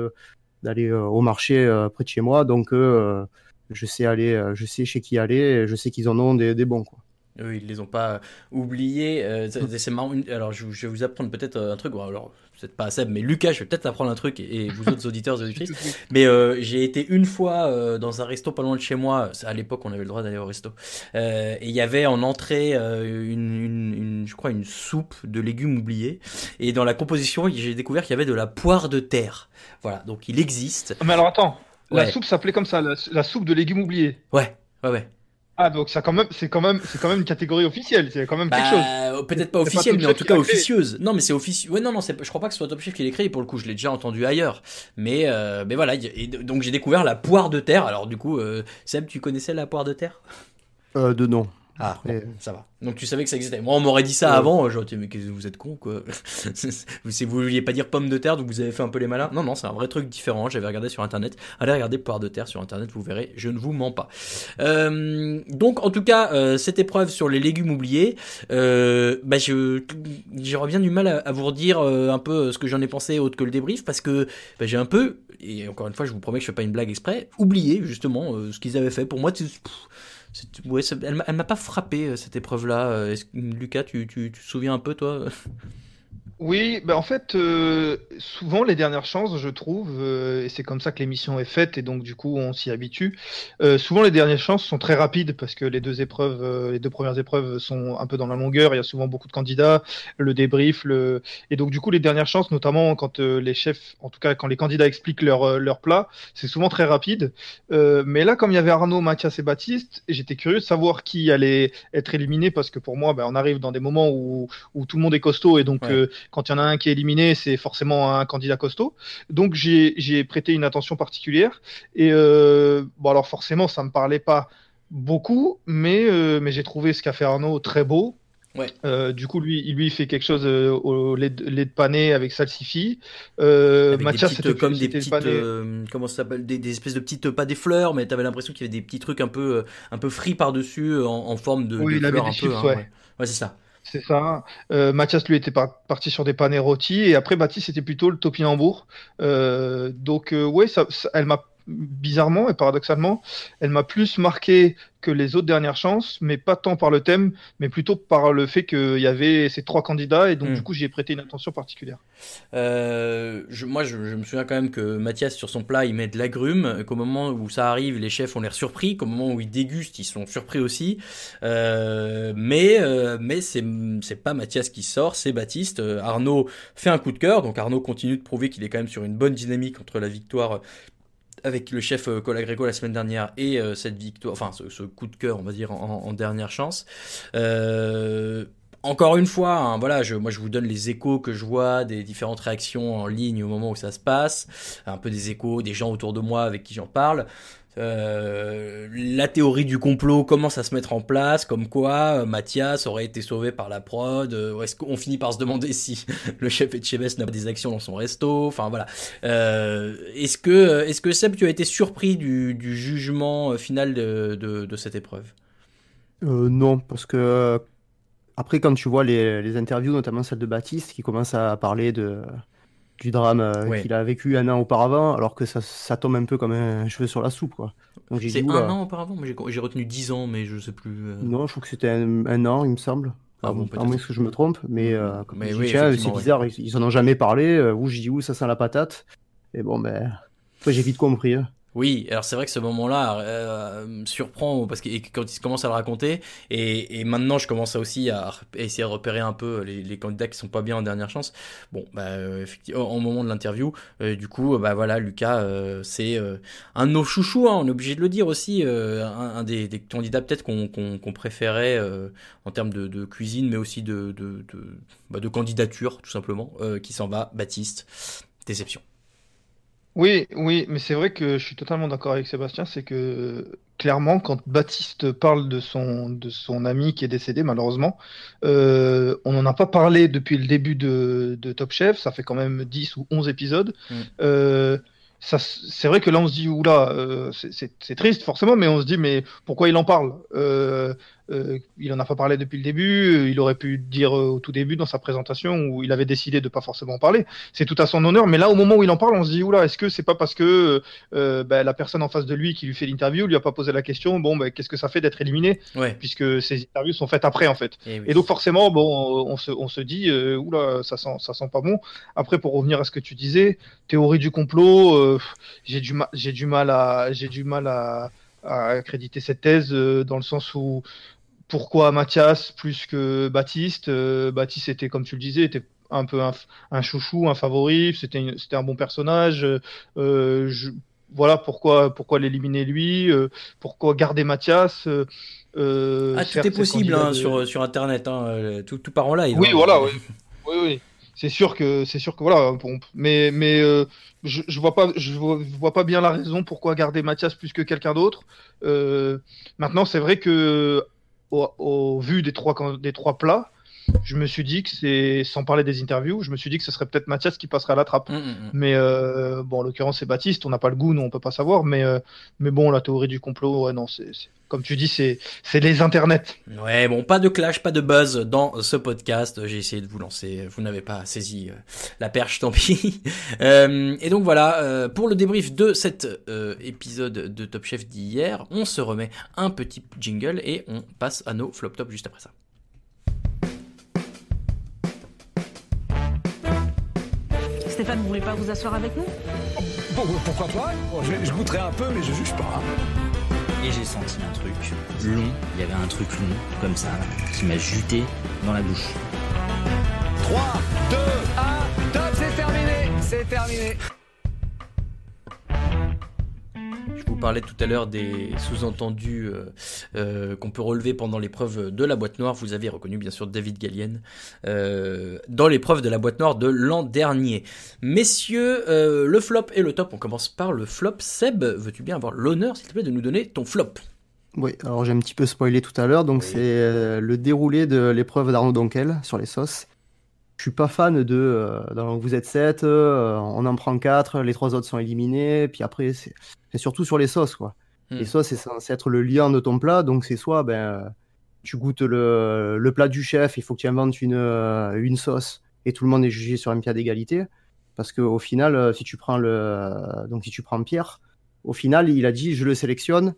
d'aller euh, au marché euh, près de chez moi, donc euh, je sais aller, je sais chez qui aller, et je sais qu'ils en ont des, des bons, quoi. Eux, ils les ont pas oubliés. euh, c'est marrant. Alors, je, je vais vous apprendre peut-être un truc. Alors, peut-être pas à Seb, mais Lucas, je vais peut-être apprendre un truc. Et, et vous autres auditeurs et auditrices. Mais euh, j'ai été une fois euh, dans un resto pas loin de chez moi. À l'époque, on avait le droit d'aller au resto. Euh, et il y avait en entrée euh, une, une, une- je crois, une soupe de légumes oubliés. Et dans la composition, j'ai découvert qu'il y avait de la poire de terre. Voilà, donc il existe. Mais alors attends, la Ouais. soupe s'appelait comme ça, la, la soupe de légumes oubliés. Ouais, ouais, ouais. Ah donc ça quand même, c'est quand même, c'est quand même une catégorie officielle, c'est quand même quelque chose. Bah, euh, peut-être pas officielle, mais en tout cas officieuse. Non, mais c'est officieux. Ouais, non, non, c'est- je crois pas que ce soit Top Chef qui l'ait créé. Pour le coup, je l'ai déjà entendu ailleurs. Mais, euh, mais voilà. Et donc j'ai découvert la poire de terre. Alors du coup, euh, Seb, tu connaissais la poire de terre? Euh, de nom. Ah, Après, bon, ça va. Donc tu savais que ça existait. Moi, on m'aurait dit ça Ouais. avant. euh, J'aurais dit, mais qu'est-ce que vous êtes con, quoi. vous, si vous vouliez pas dire pomme de terre, donc vous avez fait un peu les malins. Non, non, c'est un vrai truc différent. J'avais regardé sur internet. Allez regarder poire de terre sur internet, vous verrez. Je ne vous mens pas. Euh, donc, en tout cas, euh, cette épreuve sur les légumes oubliés, euh, bah, je j'aurais bien du mal à, à vous redire euh, un peu ce que j'en ai pensé autre que le débrief parce que bah, j'ai un peu et encore une fois, je vous promets que je fais pas une blague exprès, oublié justement euh, ce qu'ils avaient fait. Pour moi, pff, c'est- ouais, elle m'a- pas frappé euh, cette épreuve-là. Euh, Lucas, tu, tu te souviens un peu toi? Oui, bah en fait, euh, souvent les dernières chances, je trouve, euh, et c'est comme ça que l'émission est faite, et donc du coup on s'y habitue. euh, souvent les dernières chances sont très rapides parce que les deux épreuves, euh, les deux premières épreuves sont un peu dans la longueur. Il y a souvent beaucoup de candidats, le débrief, le et donc du coup les dernières chances, notamment quand euh, les chefs, en tout cas quand les candidats expliquent leur euh, leur plat, c'est souvent très rapide. Euh, mais là, comme il y avait Arnaud, Mathias et Baptiste, j'étais curieux de savoir qui allait être éliminé parce que pour moi, ben, on arrive dans des moments où où tout le monde est costaud et donc Ouais. Quand il y en a un qui est éliminé, c'est forcément un candidat costaud. Donc j'ai prêté une attention particulière. Et euh, bon, alors forcément, ça me parlait pas beaucoup, mais, euh, mais j'ai trouvé ce qu'a fait Arnaud très beau. Ouais. Euh, du coup, lui, il- lui, il fait quelque chose euh, au lait de, lait de pané avec salsifis. Euh, Avec des Mathias, petites, c'était comme des petites, euh, comment ça s'appelle, des, des espèces de petites, pas des fleurs, mais t'avais l'impression qu'il y avait des petits trucs un peu, un peu frits par dessus, en, en forme de, Oui, de il avait fleurs des un chips, peu. hein, ouais. ouais, Ouais, c'est ça. C'est ça. Euh, Mathias, lui, était par- parti sur des panerotti. Et après, Baptiste, c'était plutôt le topinambour. Euh, donc, euh, ça, ça- elle m'a, bizarrement et paradoxalement, elle m'a plus marqué que les autres dernières chances, mais pas tant par le thème, mais plutôt par le fait qu'il y avait ces trois candidats. Et donc, Mm. du coup, j'y ai prêté une attention particulière. Euh, je- moi, je, je me souviens quand même que Mathias, sur son plat, il met de l'agrumes, qu'au moment où ça arrive, les chefs ont l'air surpris, qu'au moment où ils dégustent, ils sont surpris aussi. Euh, mais euh, mais c'est pas Mathias qui sort, c'est Baptiste. Arnaud fait un coup de cœur, donc Arnaud continue de prouver qu'il est quand même sur une bonne dynamique entre la victoire avec le chef euh, Colagreco la semaine dernière et euh, cette victoire, enfin ce, coup de cœur, on va dire, en, dernière chance. Euh, encore une fois, hein, voilà, moi je vous donne les échos que je vois des différentes réactions en ligne au moment où ça se passe, un peu des échos des gens autour de moi avec qui j'en parle. Euh, la théorie du complot commence à se mettre en place, comme quoi euh, Mathias aurait été sauvé par la prod. euh, finit par se demander si le chef Etchebest n'a pas des actions dans son resto Enfin voilà. Euh, est-ce que, est-ce que Seb, tu as été surpris du, jugement final de, cette épreuve? Non, parce que après, quand tu vois les interviews, notamment celle de Baptiste, qui commence à parler de, du drame euh, Ouais. qu'il a vécu un an auparavant, alors que ça, ça tombe un peu comme un cheveu sur la soupe, quoi. C'est un an auparavant j'ai, retenu 10 ans, mais je sais plus. euh. Non, je trouve que c'était un, un an, il me semble. Ah bon, à peut-être. moins que je me trompe, mais, euh, Mais oui, c'est ouais. bizarre, ils, ils en ont jamais parlé. Euh, où je dis où ça sent la patate. Et bon, ben, j'ai vite compris. hein. Oui, alors c'est vrai que ce moment-là euh, me surprend parce que quand il commence à le raconter et, maintenant je commence aussi à, essayer de repérer un peu les, candidats qui sont pas bien en dernière chance. Bon, bah effectivement, au moment de l'interview, euh, du coup, bah voilà, Lucas, euh, c'est un de nos chouchous, hein, on est obligé de le dire aussi, un, des, candidats peut-être qu'on préférait en termes de, cuisine, mais aussi de bah, candidature tout simplement, qui s'en va, Baptiste. Déception. Oui, oui, mais c'est vrai que je suis totalement d'accord avec Sébastien, c'est que clairement, quand Baptiste parle de son, de son ami qui est décédé, malheureusement, euh, on n'en a pas parlé depuis le début de, de Top Chef, ça fait quand même 10 ou 11 épisodes. Mm. Euh, c'est vrai que là, on se dit, oula, euh, c'est- c'est c'est triste forcément, mais on se dit, mais pourquoi il en parle? Euh, euh, il en a pas parlé depuis le début, euh, il aurait pu dire euh, au tout début dans sa présentation où il avait décidé de pas forcément en parler. C'est tout à son honneur, mais là, au moment où il en parle, on se dit, oula, est-ce que c'est pas parce que euh, ben, la personne en face de lui qui lui fait l'interview lui a pas posé la question, bon, ben, qu'est-ce que ça fait d'être éliminé? Ouais. Puisque ces interviews sont faites après, en fait. Et, oui. Et donc forcément, bon, on se, on se dit, euh, oula, ça sent, ça sent pas bon. Après, pour revenir à ce que tu disais, théorie du complot, euh, j'ai du mal, j'ai du mal à, j'ai du mal à, à accréditer cette thèse euh, dans le sens où pourquoi Mathias plus que Baptiste Euh, Baptiste était, comme tu le disais, était un peu un, un chouchou, un favori. C'était, une- c'était un bon personnage. Euh, je- voilà pourquoi, pourquoi l'éliminer lui. euh, pourquoi garder Mathias. euh, euh, Ah, tout est possible hein, de- sur, sur internet, hein, tout, tout part en live. oui, hein. voilà, oui. Oui, oui. C'est sûr que c'est sûr que voilà, bon, mais mais euh, je, je vois pas je vois, je vois pas bien la raison pourquoi garder Mathias plus que quelqu'un d'autre. Euh, maintenant, c'est vrai que au, au vu des trois des trois plats, je me suis dit que c'est sans parler des interviews, je me suis dit que ce serait peut-être Mathias qui passerait à la trappe. Mm, mm, mm. Mais euh, bon, en l'occurrence, c'est Baptiste. On n'a pas le goût, nous, on peut pas savoir. Mais euh, mais bon, la théorie du complot, ouais, non, c'est comme tu dis, c'est c'est les internets. Ouais, bon, pas de clash, pas de buzz dans ce podcast. J'ai essayé de vous lancer, vous n'avez pas saisi euh, la perche, tant pis. Euh, et donc voilà, euh, pour le débrief de cet euh, épisode de Top Chef d'hier, on se remet un petit jingle et on passe à nos flop top juste après ça. Stéphane, vous voulez pas vous asseoir avec nous? Bon, pourquoi pas? Je, je goûterai un peu, mais je juge pas. Et j'ai senti un truc long, il y avait un truc long, comme ça, qui m'a juté dans la bouche. 3, 2, 1, top, c'est terminé C'est terminé Je vous parlais tout à l'heure des sous-entendus euh, euh, qu'on peut relever pendant l'épreuve de la boîte noire. Vous avez reconnu bien sûr David Gallienne euh, dans l'épreuve de la boîte noire de l'an dernier. Messieurs, le flop et le top. On commence par le flop. Seb, veux-tu bien avoir l'honneur, s'il te plaît, de nous donner ton flop? Oui, alors j'ai un petit peu spoilé tout à l'heure, donc c'est le déroulé de l'épreuve d'Arnaud Donkel sur les sauces. Je suis pas fan de euh, vous êtes 7, on en prend 4, les trois autres sont éliminés, puis après c'est surtout sur les sauces quoi. Hmm. Les sauces c'est censé être le lien de ton plat, donc c'est soit ben euh, tu goûtes le, le plat du chef, il faut que tu inventes une, euh, une sauce et tout le monde est jugé sur un pied d'égalité. Parce qu'au final, euh, si tu prends le, donc si tu prends Pierre, au final, il a dit je le sélectionne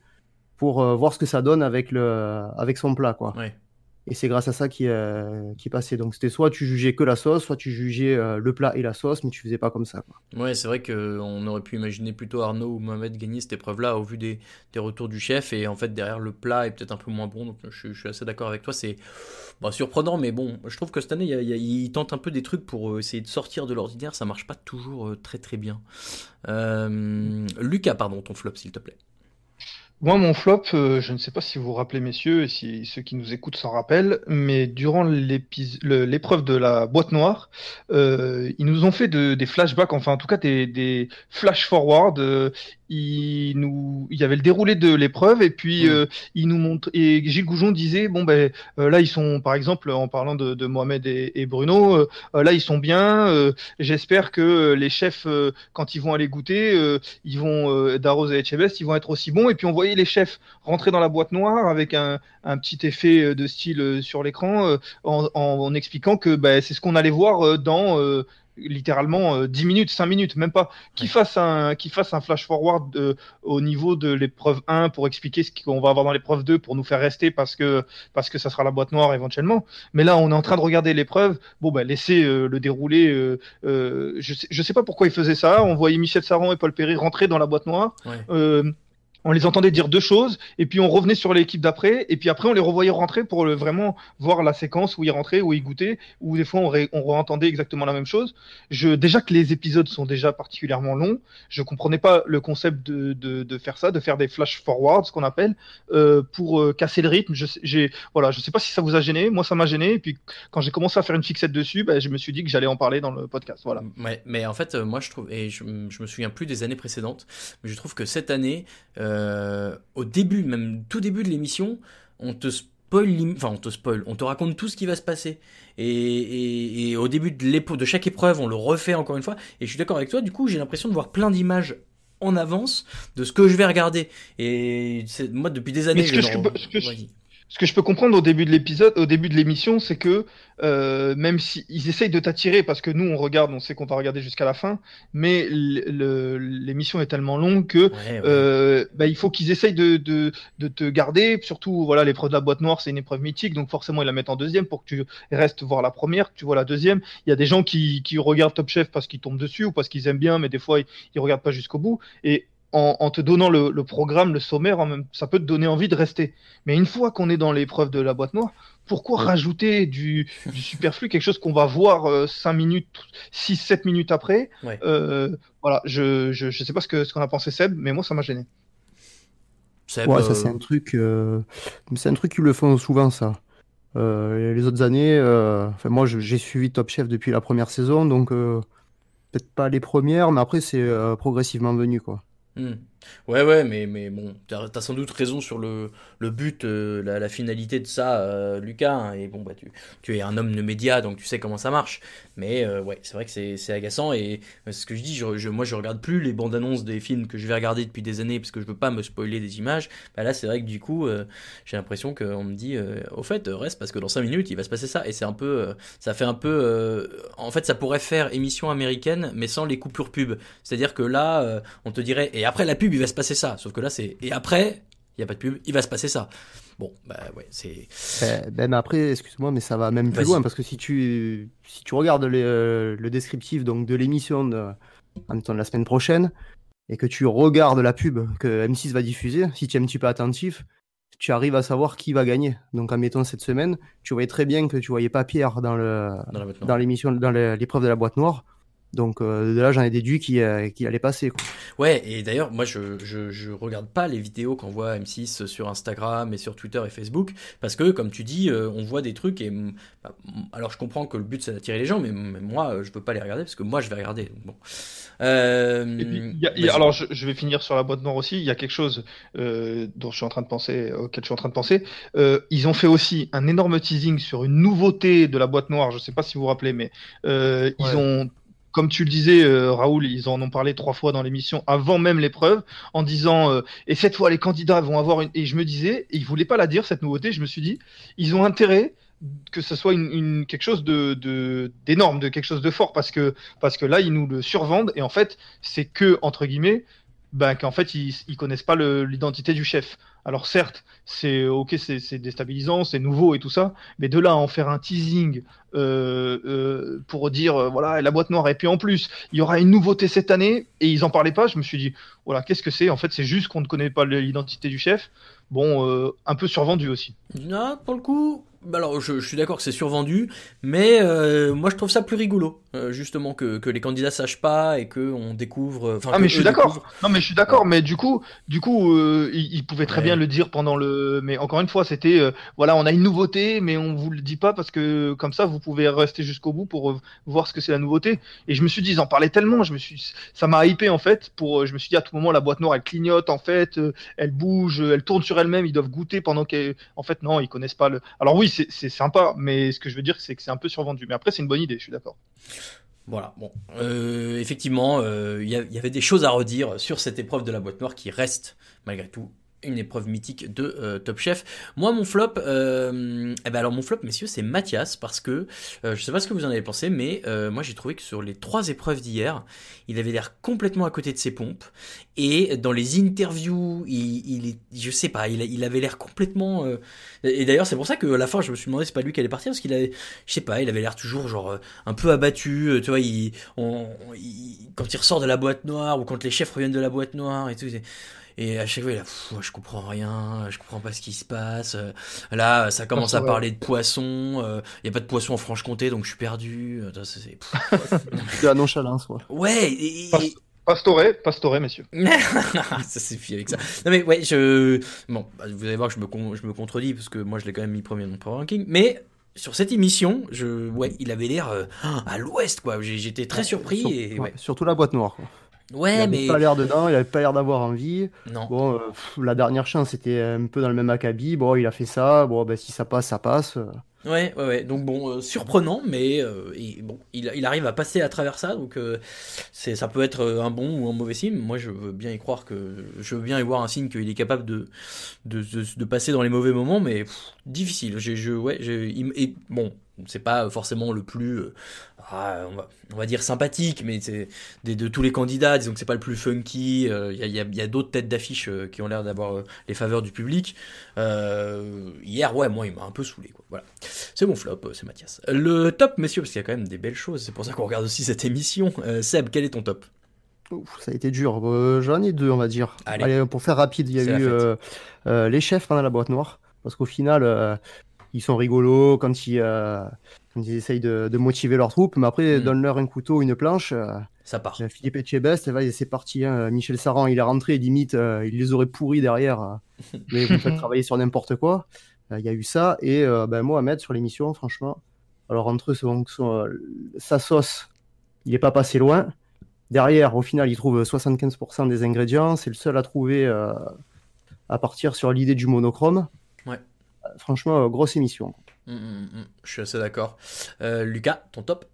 pour euh, voir ce que ça donne avec le, avec son plat, quoi. Ouais. Et c'est grâce à ça qui, euh, qui passait. Donc c'était soit tu jugeais que la sauce, soit tu jugeais euh, le plat et la sauce, mais tu faisais pas comme ça. Quoi. Ouais, c'est vrai qu'on aurait pu imaginer plutôt Arnaud ou Mohamed gagner cette épreuve-là au vu des, des, retours du chef. Et en fait, derrière le plat est peut-être un peu moins bon. Donc je, suis assez d'accord avec toi. C'est bah, surprenant, mais bon, je trouve que cette année, il, il, il tente un peu des trucs pour essayer de sortir de l'ordinaire. Ça marche pas toujours très très bien. Euh, Lucas, pardon, ton flop, s'il te plaît. Moi, mon flop, euh, je ne sais pas si vous vous rappelez, messieurs, et si ceux qui nous écoutent s'en rappellent, mais durant l'épreuve de la boîte noire, euh, ils nous ont fait de, des flashbacks, enfin en tout cas des, des flash-forward. Euh, il nous, il y avait le déroulé de l'épreuve et puis mmh. euh, il nous montre et Gilles Goujon disait bon ben euh, là ils sont par exemple en parlant de, de Mohamed et, et Bruno euh, là ils sont bien j'espère que les chefs quand ils vont aller goûter ils vont Darroze et Echebest ils vont être aussi bons et puis on voyait les chefs rentrer dans la boîte noire avec un, un petit effet de style sur l'écran en, en, en, expliquant que ben, c'est ce qu'on allait voir dans littéralement euh, 10 minutes, 5 minutes, même pas, qui fasse un, qui fasse un flash forward euh, au niveau de l'épreuve 1 pour expliquer ce qu'on va avoir dans l'épreuve 2 pour nous faire rester parce que, parce que ça sera la boîte noire éventuellement. Mais là, on est en train de regarder l'épreuve. Bon, ben, laissez euh, le dérouler. Euh, euh, je, sais, je sais pas pourquoi ils faisaient ça. On voyait Michel Saron et Paul Perry rentrer dans la boîte noire. Ouais on les entendait dire deux choses, et puis on revenait sur l'équipe d'après, et puis après on les revoyait rentrer pour vraiment voir la séquence où ils rentraient, où ils goûtaient, où des fois on, ré, on entendait exactement la même chose. Je, déjà que les épisodes sont déjà particulièrement longs, je comprenais pas le concept de, de, faire ça, de faire des flash forwards, ce qu'on appelle, euh, pour euh, casser le rythme. Je, j'ai, voilà, je sais pas si ça vous a gêné, moi ça m'a gêné, et puis quand j'ai commencé à faire une fixette dessus, ben, je me suis dit que j'allais en parler dans le podcast. Voilà. Mais en fait, euh, moi je trouve, et je, me souviens plus des années précédentes, mais je trouve que cette année, au début, même tout début de l'émission, on te spoil, enfin on te spoil, on te raconte tout ce qui va se passer. Et, et, et au début de, de chaque épreuve, on le refait encore une fois. Et je suis d'accord avec toi, du coup, j'ai l'impression de voir plein d'images en avance de ce que je vais regarder. Et moi, depuis des années, ce que, je, ce, que je, ce que je peux comprendre au début de l'épisode, au début de l'émission, c'est que euh, même s'ils si essayent de t'attirer, parce que nous on regarde, on sait qu'on va regarder jusqu'à la fin, mais l'émission est tellement longue que ouais, ouais. Euh, bah, il faut qu'ils essayent de, de, de, te garder. Surtout, voilà, l'épreuve de la boîte noire, c'est une épreuve mythique, donc forcément ils la mettent en deuxième pour que tu restes voir la première, que tu vois la deuxième. Il y a des gens qui, qui regardent Top Chef parce qu'ils tombent dessus ou parce qu'ils aiment bien, mais des fois ils, ils regardent pas jusqu'au bout. Et en, en, te donnant le, le, programme, le sommaire, en même, ça peut te donner envie de rester. Mais une fois qu'on est dans l'épreuve de la boîte noire, pourquoi ouais. rajouter du, du, superflu, quelque chose qu'on va voir euh, 5 minutes, 6, 7 minutes après? Ouais. euh, Voilà, je, je, je sais pas ce que ce qu'on a pensé Seb, mais moi ça m'a gêné. Seb, ouais, ça c'est un truc, euh, c'est un truc qu'ils le font souvent ça. Euh, les autres années, enfin moi j'ai suivi Top Chef depuis la première saison, donc peut-être pas les premières, mais après c'est progressivement venu quoi. Mmh. Ouais, ouais, mais, mais bon, t'as as sans doute raison sur le, le but, euh, la, finalité de ça, euh, Lucas. Hein, et bon, bah, tu, tu es un homme de médias, donc tu sais comment ça marche. Mais euh, ouais, c'est vrai que c'est agaçant. Et c'est ce que je dis, je, je, moi je regarde plus les bandes annonces des films que je vais regarder depuis des années parce que je veux pas me spoiler des images. Bah, là, c'est vrai que du coup, euh, j'ai l'impression qu'on me dit, euh, au fait, reste parce que dans 5 minutes, il va se passer ça. Et c'est un peu, ça fait un peu. en fait, ça pourrait faire émission américaine, mais sans les coupures pub. C'est-à-dire que là, on te dirait, et après la pub, il va se passer ça. Sauf que là, c'est. Et après, il n'y a pas de pub, il va se passer ça. Bon, bah ouais, c'est. Euh, ben après, excuse-moi, mais ça va même plus loin parce que si tu, si tu regardes les, euh, le descriptif donc, de l'émission de, en même temps de la semaine prochaine et que tu regardes la pub que M6 va diffuser, si tu es un petit peu attentif, tu arrives à savoir qui va gagner. Donc, admettons cette semaine, tu voyais très bien que tu voyais pas Pierre dans le dans l'émission, dans l'épreuve de la boîte noire. Donc euh, de là, j'en ai déduit qu'il euh, qu allait passer. Quoi. Ouais, et d'ailleurs, moi, je, je, je, regarde pas les vidéos qu'on voit M6 sur Instagram et sur Twitter et Facebook, parce que, comme tu dis, euh, on voit des trucs et... Bah, alors, je comprends que le but, c'est d'attirer les gens, mais, mais, moi, je peux pas les regarder, parce que moi, je vais regarder. Donc, bon. Euh, et puis, y a, y a, alors, je, je, vais finir sur la boîte noire aussi. Il y a quelque chose euh, dont je suis en train de penser, auquel je suis en train de penser. Euh, ils ont fait aussi un énorme teasing sur une nouveauté de la boîte noire. Je sais pas si vous vous rappelez, mais ouais. ils ont comme tu le disais, euh, Raoul, ils en ont parlé trois fois dans l'émission avant même l'épreuve, en disant euh, et cette fois les candidats vont avoir une. Et je me disais, et ils voulaient pas la dire cette nouveauté. Je me suis dit, ils ont intérêt que ce soit une, quelque chose de de- d'énorme, de, quelque chose de fort, parce que parce que là ils nous le survendent et en fait c'est que entre guillemets, ben qu'en fait ils ils connaissent pas l'identité du chef. Alors certes, c'est ok, c'est déstabilisant, c'est nouveau et tout ça, mais de là à en faire un teasing euh, euh, pour dire euh, voilà la boîte noire et puis en plus il y aura une nouveauté cette année et ils en parlaient pas, je me suis dit voilà qu'est-ce que c'est? En fait c'est juste qu'on ne connaît pas l'identité du chef. Bon, un peu survendu aussi. Non, pour le coup, alors je, je suis d'accord que c'est survendu, mais euh, moi je trouve ça plus rigolo, euh, justement que, que les candidats sachent pas et que on découvre. euh, Ah mais je suis d'accord. Non mais je suis d'accord. Mais du coup, du coup, euh, il, il pouvait très Ouais. bien le dire pendant le. Mais encore une fois, c'était voilà, on a une nouveauté, mais on vous le dit pas parce que comme ça, vous pouvez rester jusqu'au bout pour voir ce que c'est la nouveauté. Et je me suis dit, ils en parlaient tellement, je me suis, ça m'a hypé en fait. Pour, je me suis dit à tout moment, la boîte noire, elle clignote en fait, elle bouge, elle tourne sur elle-même. Ils doivent goûter pendant qu'elle. En fait, non, ils connaissent pas le. Alors oui, c'est sympa, mais ce que je veux dire, c'est que c'est un peu survendu. Mais après, c'est une bonne idée. Je suis d'accord. Voilà, bon. Euh, effectivement, euh, il y, y avait des choses à redire sur cette épreuve de la boîte noire qui reste, malgré tout, une épreuve mythique de euh, Top Chef. Moi, mon flop, euh, eh ben alors mon flop, messieurs, c'est Mathias, parce que euh, je sais pas ce que vous en avez pensé, mais euh, moi j'ai trouvé que sur les trois épreuves d'hier, il avait l'air complètement à côté de ses pompes, et dans les interviews, il, il je sais pas, il, avait l'air complètement. et d'ailleurs, c'est pour ça que la fin, je me suis demandé c'est pas lui qui allait partir, parce qu'il avait, je sais pas, il avait l'air toujours genre un peu abattu, tu vois, quand il ressort de la boîte noire ou quand les chefs reviennent de la boîte noire et tout. Et à chaque fois, il a, Pff, je comprends rien, je comprends pas ce qui se passe. euh, Là, ça commence à parler de poissons. euh, Il y a pas de poissons en Franche-Comté, donc je suis perdu. euh, c'est-. De la nonchalance, quoi. Ouais. et- et- Pas- Pastore, Pastore, messieurs. ça suffit avec ça. Non mais ouais, je bon, bah, vous allez voir que je me con- je me contredis parce que moi je l'ai quand même mis premier dans mon Power ranking, mais sur cette émission, je ouais, il avait l'air euh, à l'ouest quoi. J'étais très surpris Sur- et ouais, ouais. Surtout la boîte noire, quoi. Ouais, il avait mais pas l'air dedans, il avait pas l'air d'avoir envie. Non. Bon, euh, pff, la dernière chance c'était un peu dans le même acabit. Bon, il a fait ça. Bon, ben si ça passe, ça passe. Ouais, ouais, ouais. Donc bon, euh, surprenant, mais euh, il, bon, il, il arrive à passer à travers ça, donc euh, c'est, ça peut être un bon ou un mauvais signe. Moi, je veux bien y croire que, je veux bien y voir un signe qu'il est capable de, de, de, de passer dans les mauvais moments, mais pff, difficile. J'ai, je, ouais, j'ai, il- et bon, c'est pas forcément le plus, euh, ah, on, va, on va dire sympathique, mais c'est des, de tous les candidats, disons que c'est pas le plus funky. euh, Il y a, il y a- il y a d'autres têtes d'affiche euh, qui ont l'air d'avoir euh, les faveurs du public. Euh, hier, ouais, moi, il m'a un peu saoulé, quoi. Voilà. C'est mon flop, euh, c'est Mathias. Le top, messieurs, parce qu'il y a quand même des belles choses, c'est pour ça qu'on regarde aussi cette émission. Euh, Seb, quel est ton top? Ouf, ça a été dur. Euh, J'en ai deux, on va dire. Allez. pour faire rapide, il y a eu euh, euh, les chefs pendant la boîte noire. Parce qu'au final, euh, ils sont rigolos quand ils, euh, quand ils essayent de, de motiver leurs troupes. Mais après, Mm. donne-leur un couteau, une planche. euh, Ça part. euh, Philippe Etchebest, c'est parti. hein. Michel Saran, il est rentré, limite, euh, il les aurait pourris derrière. mais vous faites travailler sur n'importe quoi. Il y a eu ça. Et ben, Mohamed, sur l'émission, franchement, alors entre eux, son, son, sa sauce, il n'est pas passé loin. Derrière, au final, il trouve 75% des ingrédients. C'est le seul à trouver à partir sur l'idée du monochrome. Franchement, euh, grosse émission. Hum, hum, hum, Je suis assez d'accord. Euh, Lucas, ton top?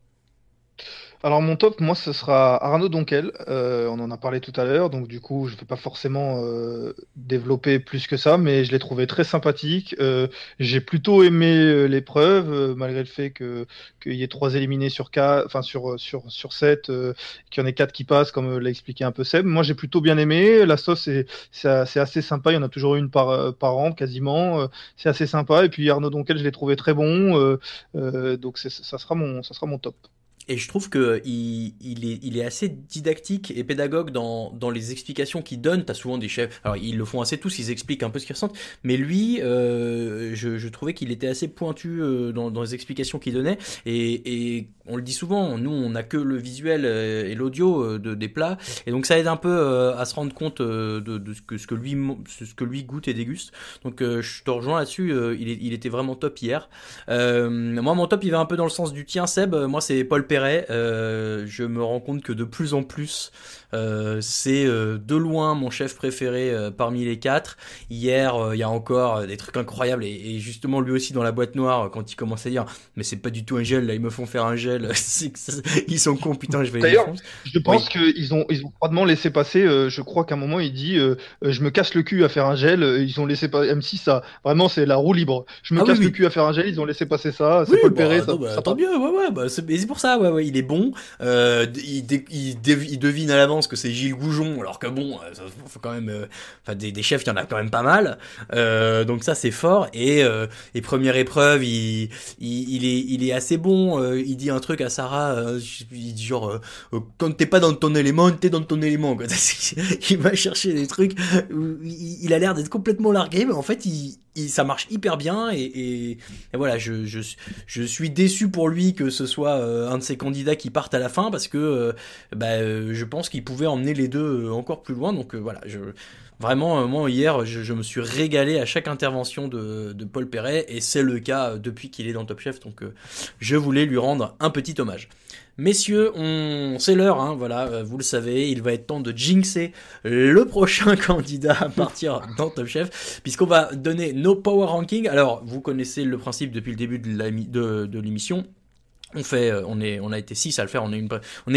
Alors mon top, moi, ce sera Arnaud Donquel. Euh, on en a parlé tout à l'heure, donc du coup, je ne vais pas forcément euh, développer plus que ça, mais je l'ai trouvé très sympathique. Euh, j'ai plutôt aimé l'épreuve, malgré le fait que qu'il y ait trois éliminés sur quatre, enfin sur sur sur sept, qu'il y en ait quatre qui passent, comme l'a expliqué un peu Seb. Moi, j'ai plutôt bien aimé. La sauce, c'est assez sympa. Il y en a toujours une par par an, quasiment. C'est assez sympa. Et puis Arnaud Donquel, je l'ai trouvé très bon. Donc ça sera mon ça sera mon top. Et je trouve que il, il, est, assez didactique et pédagogue dans, les explications qu'il donne. T'as souvent des chefs, alors ils le font assez tous, ils expliquent un peu ce qu'ils ressentent. Mais lui, euh, je, trouvais qu'il était assez pointu euh, dans, les explications qu'il donnait. Et, on le dit souvent, nous on n'a que le visuel euh, et l'audio euh, de, des plats, et donc ça aide un peu euh, à se rendre compte euh, de, ce, que, lui, goûte et déguste. Donc euh, je te rejoins là-dessus, euh, il, était vraiment top hier. Euh, moi mon top il va un peu dans le sens du tien Seb, moi c'est Paul Perret Perret, euh, je me rends compte que de plus en plus, euh, c'est euh, de loin mon chef préféré euh, parmi les quatre. Hier, euh, il y a encore des trucs incroyables et, et justement lui aussi dans la boîte noire quand il commence à dire mais c'est pas du tout un gel là, ils me font faire un gel, ils sont cons putain, je vais D'ailleurs, je pense Oui. qu'ils ont, ils ont froidement laissé passer. euh, je crois qu'à un moment, il dit Je me casse le cul à faire un gel. Ils ont laissé pas M6, ça. Vraiment, c'est la roue libre. Je me Ah casse oui. le cul à faire un gel. Ils ont laissé passer ça. C'est Oui, Paul bah, Perret. non, ça, bah, ça tant passe. mieux, ouais, ouais, bah, c'est mais c'est pour ça, ouais, ouais, il est bon. Euh, il, devine à l'avance que c'est Gilles Goujon, alors que bon, euh, ça faut quand même, euh, des, chefs, il y en a quand même pas mal. Donc ça c'est fort. Et, première épreuve, il, est, assez bon. Il dit un truc à Sarah, il dit genre, quand t'es pas dans ton élément, t'es dans ton élément. Il va chercher des trucs. Il a l'air d'être complètement largué, mais en fait, il, ça marche hyper bien. Et, voilà, je, je, suis déçu pour lui que ce soit euh, un de ces candidats qui partent à la fin parce que euh, bah, euh, je pense qu'il pouvait emmener les deux encore plus loin. Donc voilà, vraiment, moi hier, je, me suis régalé à chaque intervention de, de Paul Perret et c'est le cas depuis qu'il est dans Top Chef. Donc je voulais lui rendre un petit hommage. Messieurs, on... c'est l'heure, hein, voilà, euh, vous le savez, il va être temps de jinxer le prochain candidat à partir dans Top Chef, puisqu'on va donner nos power rankings. Alors, vous connaissez le principe depuis le début de l'émission. On fait, euh, on est, on a été 6 à le faire. On est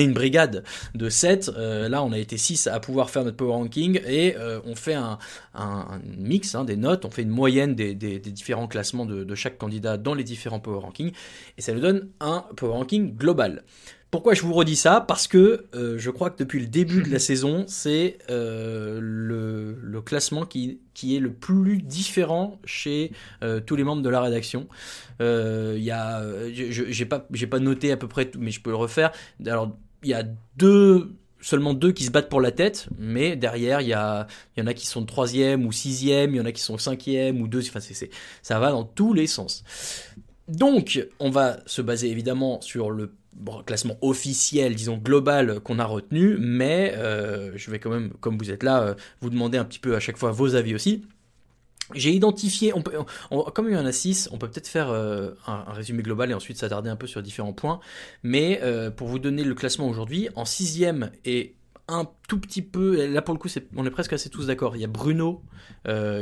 une, brigade de 7. Euh, là, on a été 6 à pouvoir faire notre power ranking et euh, on fait un, un, mix hein, des notes. On fait une moyenne des, différents classements de chaque candidat dans les différents power rankings et ça nous donne un power ranking global. Pourquoi je vous redis ça? Parce que euh, je crois que depuis le début de la saison, c'est euh, le, classement qui, qui est le plus différent chez euh, tous les membres de la rédaction. Il y a, j'ai pas, pas noté à peu près tout, mais je peux le refaire. Alors, il y a deux, seulement deux qui se battent pour la tête, mais derrière, il y y en a qui sont troisième ou sixième, il y en a qui sont cinquième ou deux. Enfin, c'est, ça va dans tous les sens. Donc, on va se baser évidemment sur le classement officiel, disons global qu'on a retenu, mais euh, je vais quand même, comme vous êtes là, euh, vous demander un petit peu à chaque fois vos avis aussi. J'ai identifié, comme il y en a 6, on peut peut-être faire euh, un, résumé global et ensuite s'attarder un peu sur différents points. Mais pour vous donner le classement aujourd'hui, en sixième et un tout petit peu, là pour le coup on est presque assez tous d'accord, il y a Bruno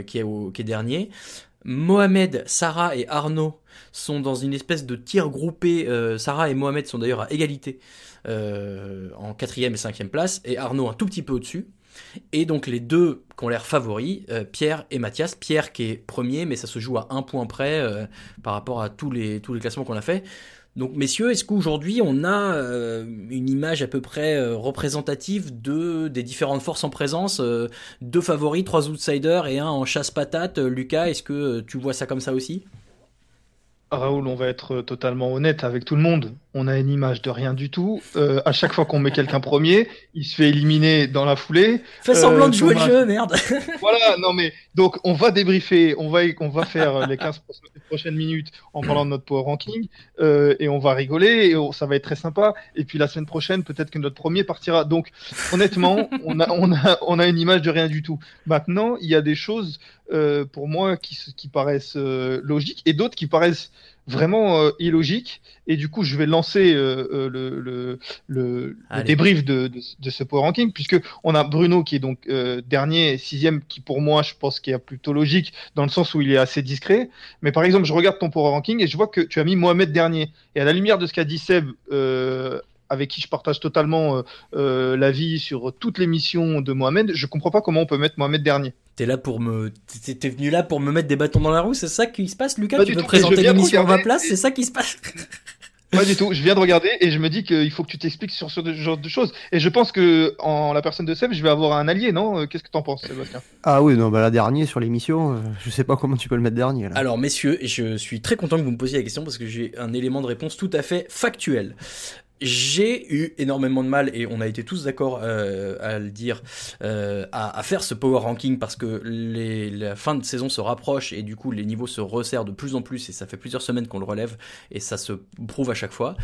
qui est dernier. Mohamed, Sarah et Arnaud sont dans une espèce de tir groupé. euh, Sarah et Mohamed sont d'ailleurs à égalité euh, en quatrième et cinquième place, et Arnaud un tout petit peu au-dessus. Et donc les deux qui ont l'air favoris, euh, Pierre et Mathias. Pierre qui est premier, mais ça se joue à un point près par rapport à tous les, tous les classements qu'on a fait. Donc messieurs, est-ce qu'aujourd'hui on a euh, une image à peu près euh, représentative de des différentes forces en présence, euh, deux favoris, trois outsiders et un en chasse patate. Lucas, est-ce que tu vois ça comme ça aussi? Raoul, on va être totalement honnête avec tout le monde. On a une image de rien du tout. Euh, à chaque fois qu'on met quelqu'un premier, il se fait éliminer dans la foulée. Fais semblant Euh, de jouer Thomas- le jeu, merde. Voilà, non mais donc on va débriefer, on va on va faire les 15 pro- prochaines minutes en parlant de notre power ranking euh, et on va rigoler et on- ça va être très sympa. Et puis la semaine prochaine, peut-être que notre premier partira. Donc honnêtement, on a on a on a une image de rien du tout. Maintenant, il y a des choses euh, pour moi qui se- qui paraissent euh, logiques et d'autres qui paraissent vraiment euh, illogiques. Et du coup, je vais lancer euh, euh, le, le, le, le débrief de, de, de ce power ranking, puisque on a Bruno qui est donc euh, dernier sixième, qui pour moi, je pense qu'il est plutôt logique, dans le sens où il est assez discret. Mais par exemple, je regarde ton power ranking et je vois que tu as mis Mohamed dernier. Et à la lumière de ce qu'a dit Seb, euh, avec qui je partage totalement euh, euh, l'avis sur toute l'émission de Mohamed, je comprends pas comment on peut mettre Mohamed dernier. T'es là pour me, t'es venu là pour me mettre des bâtons dans la roue, c'est ça qui se passe, Lucas? Pas Tu veux tout, présenter l'émission à ma place, c'est ça qui se passe? Pas du tout. Je viens de regarder et je me dis qu'il faut que tu t'expliques sur ce genre de choses. Et je pense que en la personne de Seb, je vais avoir un allié, non? Euh, Qu'est-ce que t'en penses, Sébastien? Ah oui, non, bah la dernière sur l'émission, je sais pas comment tu peux le mettre dernier là. Alors messieurs, je suis très content que vous me posiez la question parce que j'ai un élément de réponse tout à fait factuel. J'ai eu énormément de mal et on a été tous d'accord euh, à le dire euh, à, faire ce power ranking parce que les, la fin de saison se rapproche et du coup les niveaux se resserrent de plus en plus et ça fait plusieurs semaines qu'on le relève et ça se prouve à chaque fois.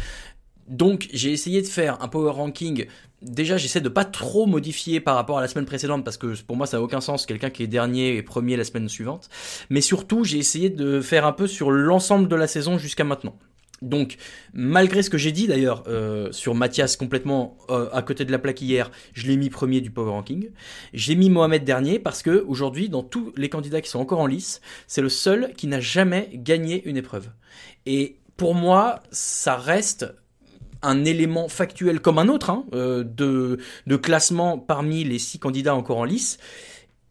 Donc j'ai essayé de faire un power ranking. Déjà j'essaie de pas trop modifier par rapport à la semaine précédente parce que pour moi ça n'a aucun sens quelqu'un qui est dernier et premier la semaine suivante. Mais surtout j'ai essayé de faire un peu sur l'ensemble de la saison jusqu'à maintenant. Donc, malgré ce que j'ai dit d'ailleurs euh, sur Mathias complètement euh, à côté de la plaque hier, je l'ai mis premier du Power Ranking. J'ai mis Mohamed dernier parce que aujourd'hui, dans tous les candidats qui sont encore en lice, c'est le seul qui n'a jamais gagné une épreuve. Et pour moi, ça reste un élément factuel comme un autre hein, euh, de, de classement parmi les six candidats encore en lice.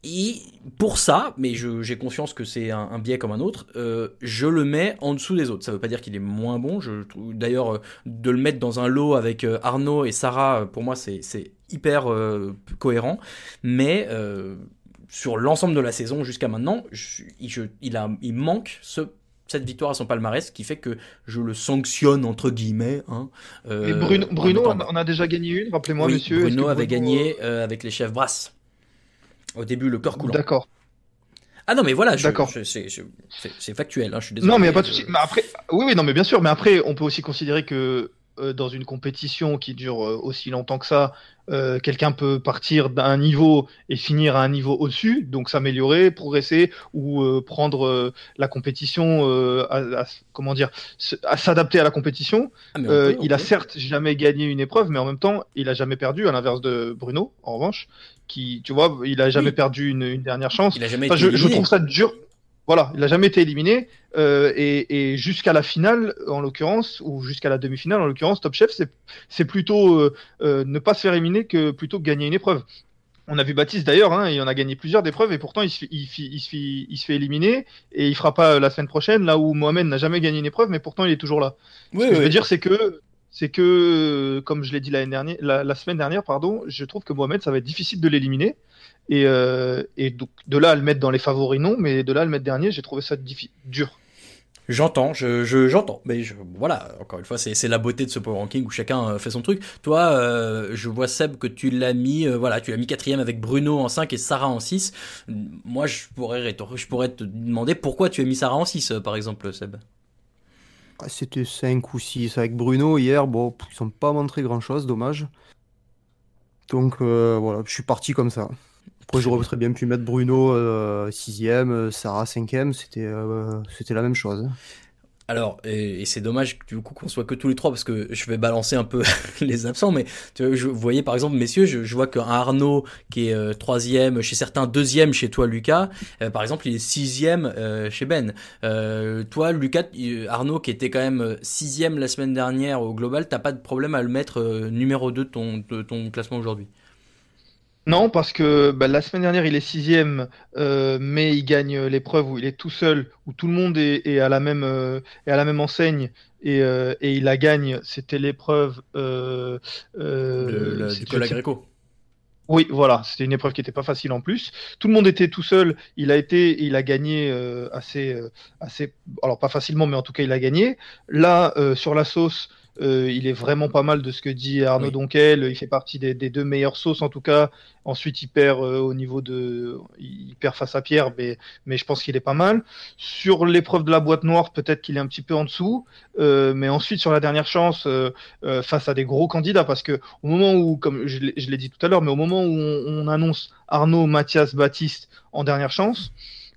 Et pour ça, mais j'ai conscience que c'est un, un, biais comme un autre, euh, je le mets en dessous des autres. Ça veut pas dire qu'il est moins bon. Je trouve d'ailleurs euh, de le mettre dans un lot avec euh, Arnaud et Sarah, pour moi c'est hyper euh, cohérent. Mais euh, sur l'ensemble de la saison jusqu'à maintenant, je, je, il, a, il manque ce cette victoire à son palmarès, qui fait que je le sanctionne entre guillemets. Hein, euh, Mais Bruno, Bruno on a déjà gagné une, rappelez-moi, oui, monsieur. Bruno avait Bruno... gagné euh, avec les chefs brasses. Au début, le cœur coulant. D'accord. Ah non, mais voilà, D'accord. c'est factuel, hein, je suis désolé. Non, mais il n'y a pas de souci. Mais après, oui, oui, non, mais bien sûr, mais après, on peut aussi considérer que euh, dans une compétition qui dure euh, aussi longtemps que ça, euh, quelqu'un peut partir d'un niveau et finir à un niveau au-dessus, donc s'améliorer, progresser ou prendre la compétition, à, à, comment dire, à s'adapter à la compétition. Ah, peut, il a peut. certes jamais gagné une épreuve, mais en même temps, il a jamais perdu, à l'inverse de Bruno, en revanche, qui, tu vois, il a jamais oui. perdu une, une, dernière chance. Il a jamais enfin, je, je, trouve ça dur. Voilà, il n'a jamais été éliminé. Euh, et, et jusqu'à la finale, en l'occurrence, ou jusqu'à la demi-finale, en l'occurrence, Top Chef, c'est plutôt euh, euh, ne pas se faire éliminer que plutôt que gagner une épreuve. On a vu Baptiste d'ailleurs, hein, il en a gagné plusieurs d'épreuves et pourtant il se, il, il, se, il se, fait éliminer et il fera pas la semaine prochaine, là où Mohamed n'a jamais gagné une épreuve, mais pourtant il est toujours là. Oui, Ce que oui. je veux dire, c'est que c'est que, comme je l'ai dit la, dernière, la, la, semaine dernière, pardon, je trouve que Mohamed, ça va être difficile de l'éliminer. Et, euh, et, donc, de là à le mettre dans les favoris, non, mais de là à le mettre dernier, j'ai trouvé ça dur. J'entends, je, je, j'entends, mais je, voilà, encore une fois, c'est, c'est la beauté de ce power ranking où chacun euh, fait son truc. Toi, euh, je vois Seb que tu l'as mis, euh, voilà, tu l'as mis quatrième avec Bruno en 5 et Sarah en 6. Moi, je pourrais, je pourrais te demander pourquoi tu as mis Sarah en 6, par exemple, Seb? Ah, c'était 5 ou 6 avec Bruno hier, bon, ils sont pas montré grand chose, dommage. Donc voilà, je suis parti comme ça. Après, j'aurais très bien pu mettre Bruno 6ème, euh, Sarah 5ème, c'était euh, c'était la même chose. Alors, et, et c'est dommage du coup qu'on soit que tous les trois parce que je vais balancer un peu les absents, mais tu vois, je, vous voyez par exemple, messieurs, je, je vois qu'un Arnaud qui est euh, troisième chez certains, deuxième chez toi, Lucas, euh, par exemple, il est sixième euh, chez Ben. Euh, toi, Lucas, Arnaud qui était quand même sixième la semaine dernière au global, t'as pas de problème à le mettre euh, numéro 2 de ton, de ton classement aujourd'hui? Non, parce que bah, la semaine dernière, il est sixième, euh, mais il gagne l'épreuve où il est tout seul, où tout le monde est, est à, la même, euh, est à la même enseigne, et, euh, et il la gagne. C'était l'épreuve... Euh, du Cola Greco. Oui, voilà, c'était une épreuve qui n'était pas facile en plus. Tout le monde était tout seul. Il a été, il a gagné assez, assez, alors pas facilement, mais en tout cas, il a gagné. Là, sur la sauce, euh, il est vraiment pas mal de ce que dit Arnaud oui. Donquel. Il fait partie des, des, deux meilleures sauces en tout cas. Ensuite, il perd euh, au niveau de, il perd face à Pierre, mais, mais je pense qu'il est pas mal. Sur l'épreuve de la boîte noire, peut-être qu'il est un petit peu en dessous. Euh, mais ensuite, sur la dernière chance, euh, face à des gros candidats, parce que au moment où, comme je l'ai dit tout à l'heure, mais au moment où on, on annonce Arnaud, Mathias, Baptiste en dernière chance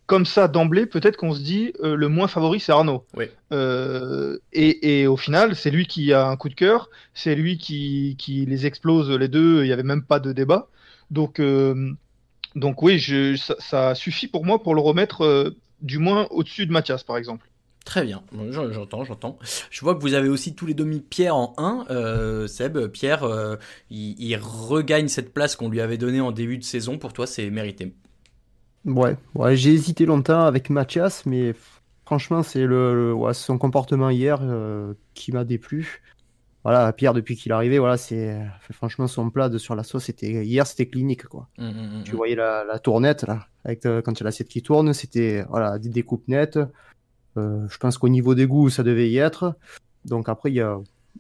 comme ça d'emblée, peut-être qu'on se dit euh, le moins favori c'est Arnaud. Oui. Euh, et, et, au final, c'est lui qui a un coup de cœur, c'est lui qui, qui, les explose les deux. Il n'y avait même pas de débat. Donc, euh, donc oui, je, ça, ça, suffit pour moi pour le remettre du moins au-dessus de Mathias, par exemple. Très bien, j'entends, j'entends. Je vois que vous avez aussi tous les demi Pierre en 1. Euh, Seb, Pierre, il, il, regagne cette place qu'on lui avait donnée en début de saison. Pour toi, c'est mérité. Ouais, ouais j'ai hésité longtemps avec Mathias, mais franchement, c'est le, le ouais, son comportement hier euh, qui m'a déplu. Voilà, Pierre, depuis qu'il est arrivé, voilà, c'est franchement son plat de sur la sauce, c'était hier, c'était clinique, quoi. Mmh, mmh, tu voyais la, la, tournette là, avec euh, quand il y a l'assiette qui tourne, c'était voilà des découpes nettes. Euh, je pense qu'au niveau des goûts, ça devait y être. Donc après, il y a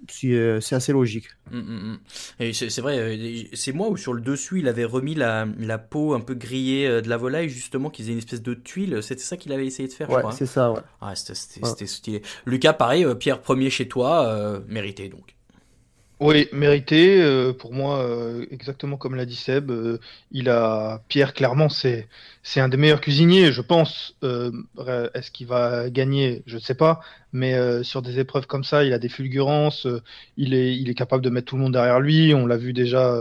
c'est assez logique. Mmh, mmh. Et c'est vrai, c'est moi où sur le dessus il avait remis la, la, peau un peu grillée de la volaille justement qu'ils aient une espèce de tuile. C'était ça qu'il avait essayé de faire, ouais, crois. c'est ça, ouais. Ah, c'était ouais. stylé. Lucas, pareil, Pierre premier chez toi, euh, mérité donc. Oui, mérité. euh, pour moi, euh, exactement comme l'a dit Seb, euh, il a Pierre. Clairement, c'est c'est un des meilleurs cuisiniers, je pense. Est-ce qu'il va gagner? Je ne sais pas. Mais sur des épreuves comme ça, il a des fulgurances. il est il est capable de mettre tout le monde derrière lui. On l'a vu déjà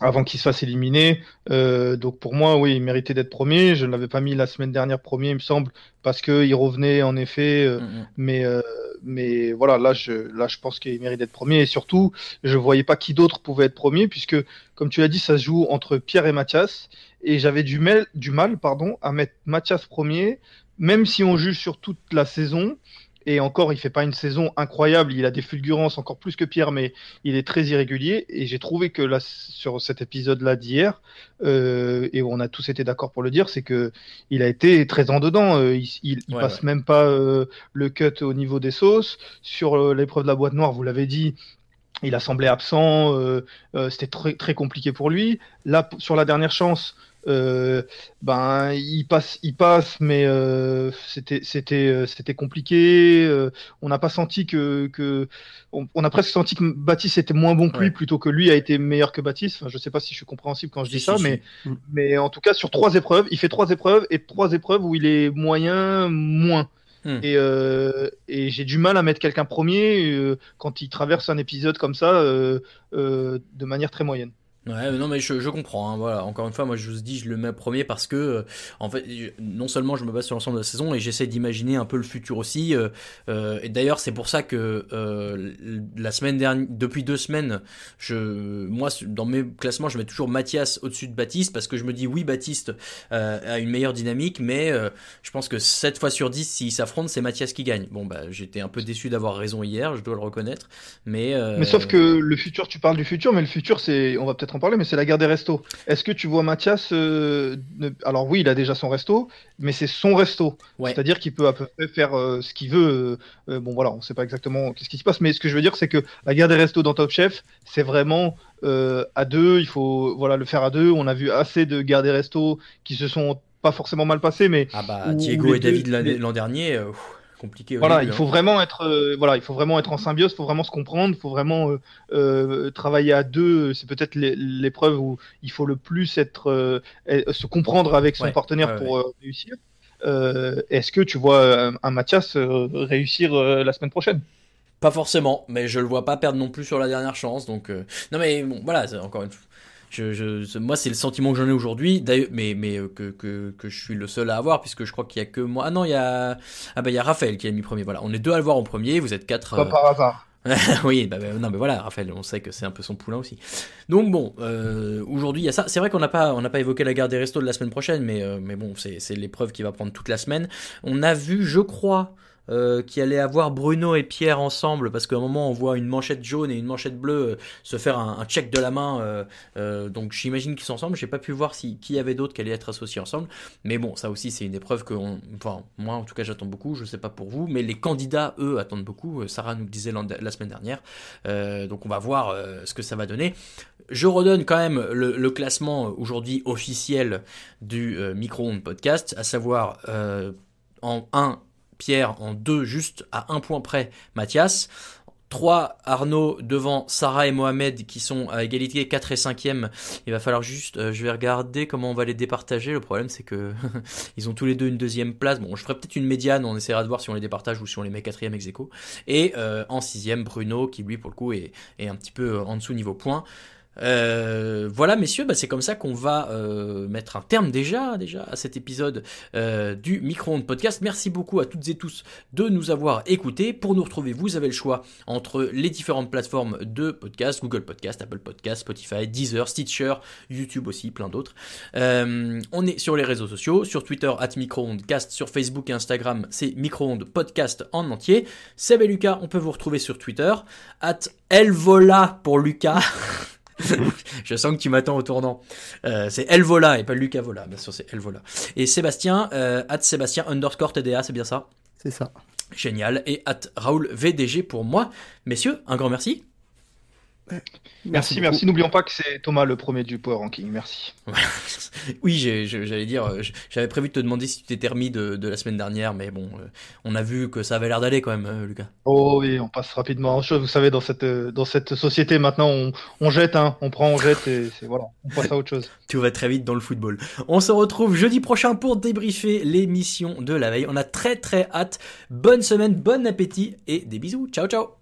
avant qu'il se fasse éliminer. Euh, donc pour moi, oui, il méritait d'être premier. Je ne l'avais pas mis la semaine dernière premier, il me semble, parce qu'il revenait en effet. euh, mais, euh, mais voilà, là je, là, je pense qu'il mérite d'être premier. Et surtout, je voyais pas qui d'autre pouvait être premier, puisque, comme tu l'as dit, ça se joue entre Pierre et Mathias. Et j'avais du mal, du mal pardon, à mettre Mathias premier, même si on juge sur toute la saison. Et encore, il fait pas une saison incroyable. Il a des fulgurances encore plus que Pierre, mais il est très irrégulier. Et j'ai trouvé que là, sur cet épisode-là d'hier, euh, et on a tous été d'accord pour le dire, c'est que il a été très en dedans. Euh, il, il, passe ouais. même pas euh, le cut au niveau des sauces. Sur l'épreuve de la boîte noire, vous l'avez dit, il a semblé absent. C'était très, très compliqué pour lui. Là, sur la dernière chance. Euh, ben il passe il passe mais euh, c'était c'était euh, c'était compliqué. Euh, on n'a pas senti que que on, on a presque senti que Baptiste était moins bon que lui plutôt que lui a été meilleur que Baptiste. Enfin, je sais pas si je suis compréhensible quand je dis Si, ça si, mais si. mais en tout cas sur trois épreuves il fait trois épreuves et trois épreuves où il est moyen moins. Hmm. et, euh, et j'ai du mal à mettre quelqu'un premier euh, quand il traverse un épisode comme ça euh, de manière très moyenne Ouais, non mais je, je comprends. hein, voilà, encore une fois, moi je vous dis, je le mets premier parce que euh, en fait, non seulement je me base sur l'ensemble de la saison et j'essaie d'imaginer un peu le futur aussi. euh, euh, et d'ailleurs, c'est pour ça que euh, la semaine dernière, depuis deux semaines, je, moi dans mes classements, je mets toujours Mathias au-dessus de Baptiste parce que je me dis oui, Baptiste euh, a une meilleure dynamique, mais euh, je pense que 7 fois sur 10 s'ils s'affrontent, c'est Mathias qui gagne. Bon bah j'étais un peu déçu d'avoir raison hier, je dois le reconnaître, mais Mais sauf que le futur, tu parles du futur, mais le futur, c'est, on va peut-être en parler, mais c'est la guerre des restos. Est-ce que tu vois Mathias euh, ne- Alors oui, il a déjà son resto, mais c'est son resto. C'est-à-dire qu'il peut à peu près faire euh, ce qu'il veut. euh, bon voilà, on ne sait pas exactement qu'est-ce qui se passe, mais ce que je veux dire, c'est que la guerre des restos dans Top Chef, c'est vraiment à deux. Il faut voilà le faire à deux. On a vu assez de guerres des restos qui se sont pas forcément mal passées, mais ah bah Diego et David l'an les- dernier, compliqué. voilà, début, il hein. faut vraiment être, euh, voilà, il faut vraiment être en symbiose, il faut vraiment se comprendre, il faut vraiment euh, euh, travailler à deux. C'est peut-être l'é- l'épreuve où il faut le plus être, se comprendre avec son Ouais, partenaire ouais, pour euh, réussir. Euh, Est-ce que tu vois un, un Mathias euh, réussir euh, la semaine prochaine? Pas forcément, mais je le vois pas perdre non plus sur la dernière chance. Donc euh, non mais bon voilà, encore une fois. Je, je, c'est- moi, c'est le sentiment que j'en ai aujourd'hui, d'ailleurs, mais, mais euh, que, que, que je suis le seul à avoir, puisque je crois qu'il y a que moi. Ah non, il y a, ah bah, il y a Raphaël qui a mis premier. Voilà, on est deux à le voir en premier, vous êtes quatre. Pas euh, par hasard. oui, bah, bah, non, mais voilà, Raphaël, on sait que c'est un peu son poulain aussi. Donc bon, euh, aujourd'hui, il y a ça. C'est vrai qu'on n'a pas, on n'a pas évoqué la guerre des restos de la semaine prochaine, mais, euh, mais bon, c'est, c'est l'épreuve qui va prendre toute la semaine. On a vu, je crois, euh, qu'il allait avoir Bruno et Pierre ensemble, parce qu'à un moment, on voit une manchette jaune et une manchette bleue euh, se faire un, un check de la main. euh, donc j'imagine qu'ils sont ensemble. J'ai pas pu voir si qui y avait d'autres qui allaient être associés ensemble. Mais bon, ça aussi, c'est une épreuve que, enfin, moi en tout cas, j'attends beaucoup. Je sais pas pour vous, mais les candidats, eux, attendent beaucoup. Sarah nous le disait la semaine dernière. Donc on va voir ce que ça va donner. Je redonne quand même le, le classement aujourd'hui officiel du micro-ondes podcast, à savoir en 1 Pierre, en 2 juste à un point près Mathias. 3 Arnaud devant Sarah et Mohamed qui sont à égalité 4 et 5e. Il va falloir juste, euh, je vais regarder comment on va les départager. Le problème c'est que ils ont tous les deux une deuxième place. Bon, je ferai peut-être une médiane, on essaiera de voir si on les départage ou si on les met quatrième ex aequo. Et euh, en sixième Bruno qui lui pour le coup est, est un petit peu en dessous niveau points. Euh, voilà messieurs, bah, c'est comme ça qu'on va euh, mettre un terme déjà, déjà à cet épisode euh, du Micro-ondes podcast. Merci beaucoup à toutes et tous de nous avoir écoutés. Pour nous retrouver, vous avez le choix entre les différentes plateformes de podcast, Google Podcast, Apple Podcast, Spotify, Deezer, Stitcher, YouTube aussi, plein d'autres. On est sur les réseaux sociaux, sur Twitter at microondcast, sur Facebook et Instagram, c'est microondes podcast en entier. Seb et Lucas, on peut vous retrouver sur Twitter, at elvola pour Lucas. Je sens que tu m'attends au tournant. Euh, c'est Elvola et pas Lucas Vola, bien sûr c'est Elvola. Et Sébastien, euh, at Sébastien underscore TDA, c'est bien ça? C'est ça. Génial. Et at Raoul VDG pour moi. Messieurs, un grand merci. Merci, merci. N'oublions pas que c'est Thomas le premier du Power Ranking. Merci. oui, j'allais dire, euh, j'avais prévu de te demander si tu t'étais remis de, la semaine dernière, mais bon, euh, on a vu que ça avait l'air d'aller quand même, euh, Lucas. Oh oui, on passe rapidement en chose. Vous savez, dans cette, dans cette société, maintenant, on, jette, hein, on prend, on jette, et voilà, on passe à autre chose. Tout va très vite dans le football. On se retrouve jeudi prochain pour débriefer l'émission de la veille. On a très très hâte. Bonne semaine, bon appétit et des bisous. Ciao, ciao.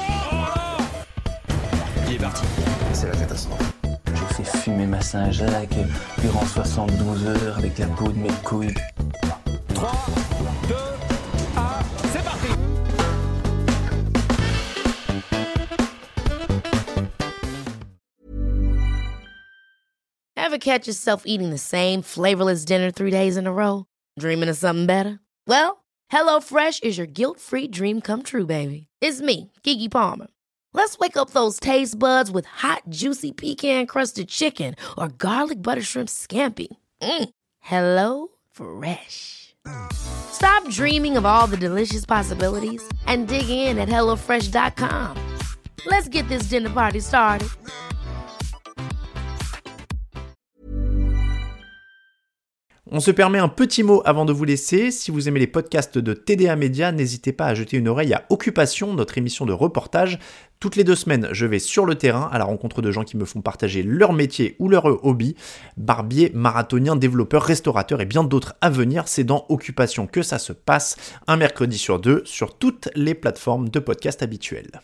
il est parti. C'est la catastrophe. J'ai fait fumer ma Saint-Jacques durant 72 heures avec la peau de mes couilles. 3, 2, 1, c'est parti Ever catch yourself eating the same flavorless dinner three days in a row? Dreaming of something better? Well, HelloFresh is your guilt-free dream come true, baby. It's me, Kiki Palmer. Let's wake up those taste buds with hot, juicy pecan crusted chicken or garlic butter shrimp scampi. Mm. Hello Fresh. Stop dreaming of all the delicious possibilities and dig in at HelloFresh.com. Let's get this dinner party started. On se permet un petit mot avant de vous laisser. Si vous aimez les podcasts de TDA Média, n'hésitez pas à jeter une oreille à Occupation, notre émission de reportage. Toutes les deux semaines, je vais sur le terrain à la rencontre de gens qui me font partager leur métier ou leur hobby. Barbier, marathonien, développeur, restaurateur et bien d'autres à venir. C'est dans Occupation que ça se passe, un mercredi sur deux, sur toutes les plateformes de podcast habituelles.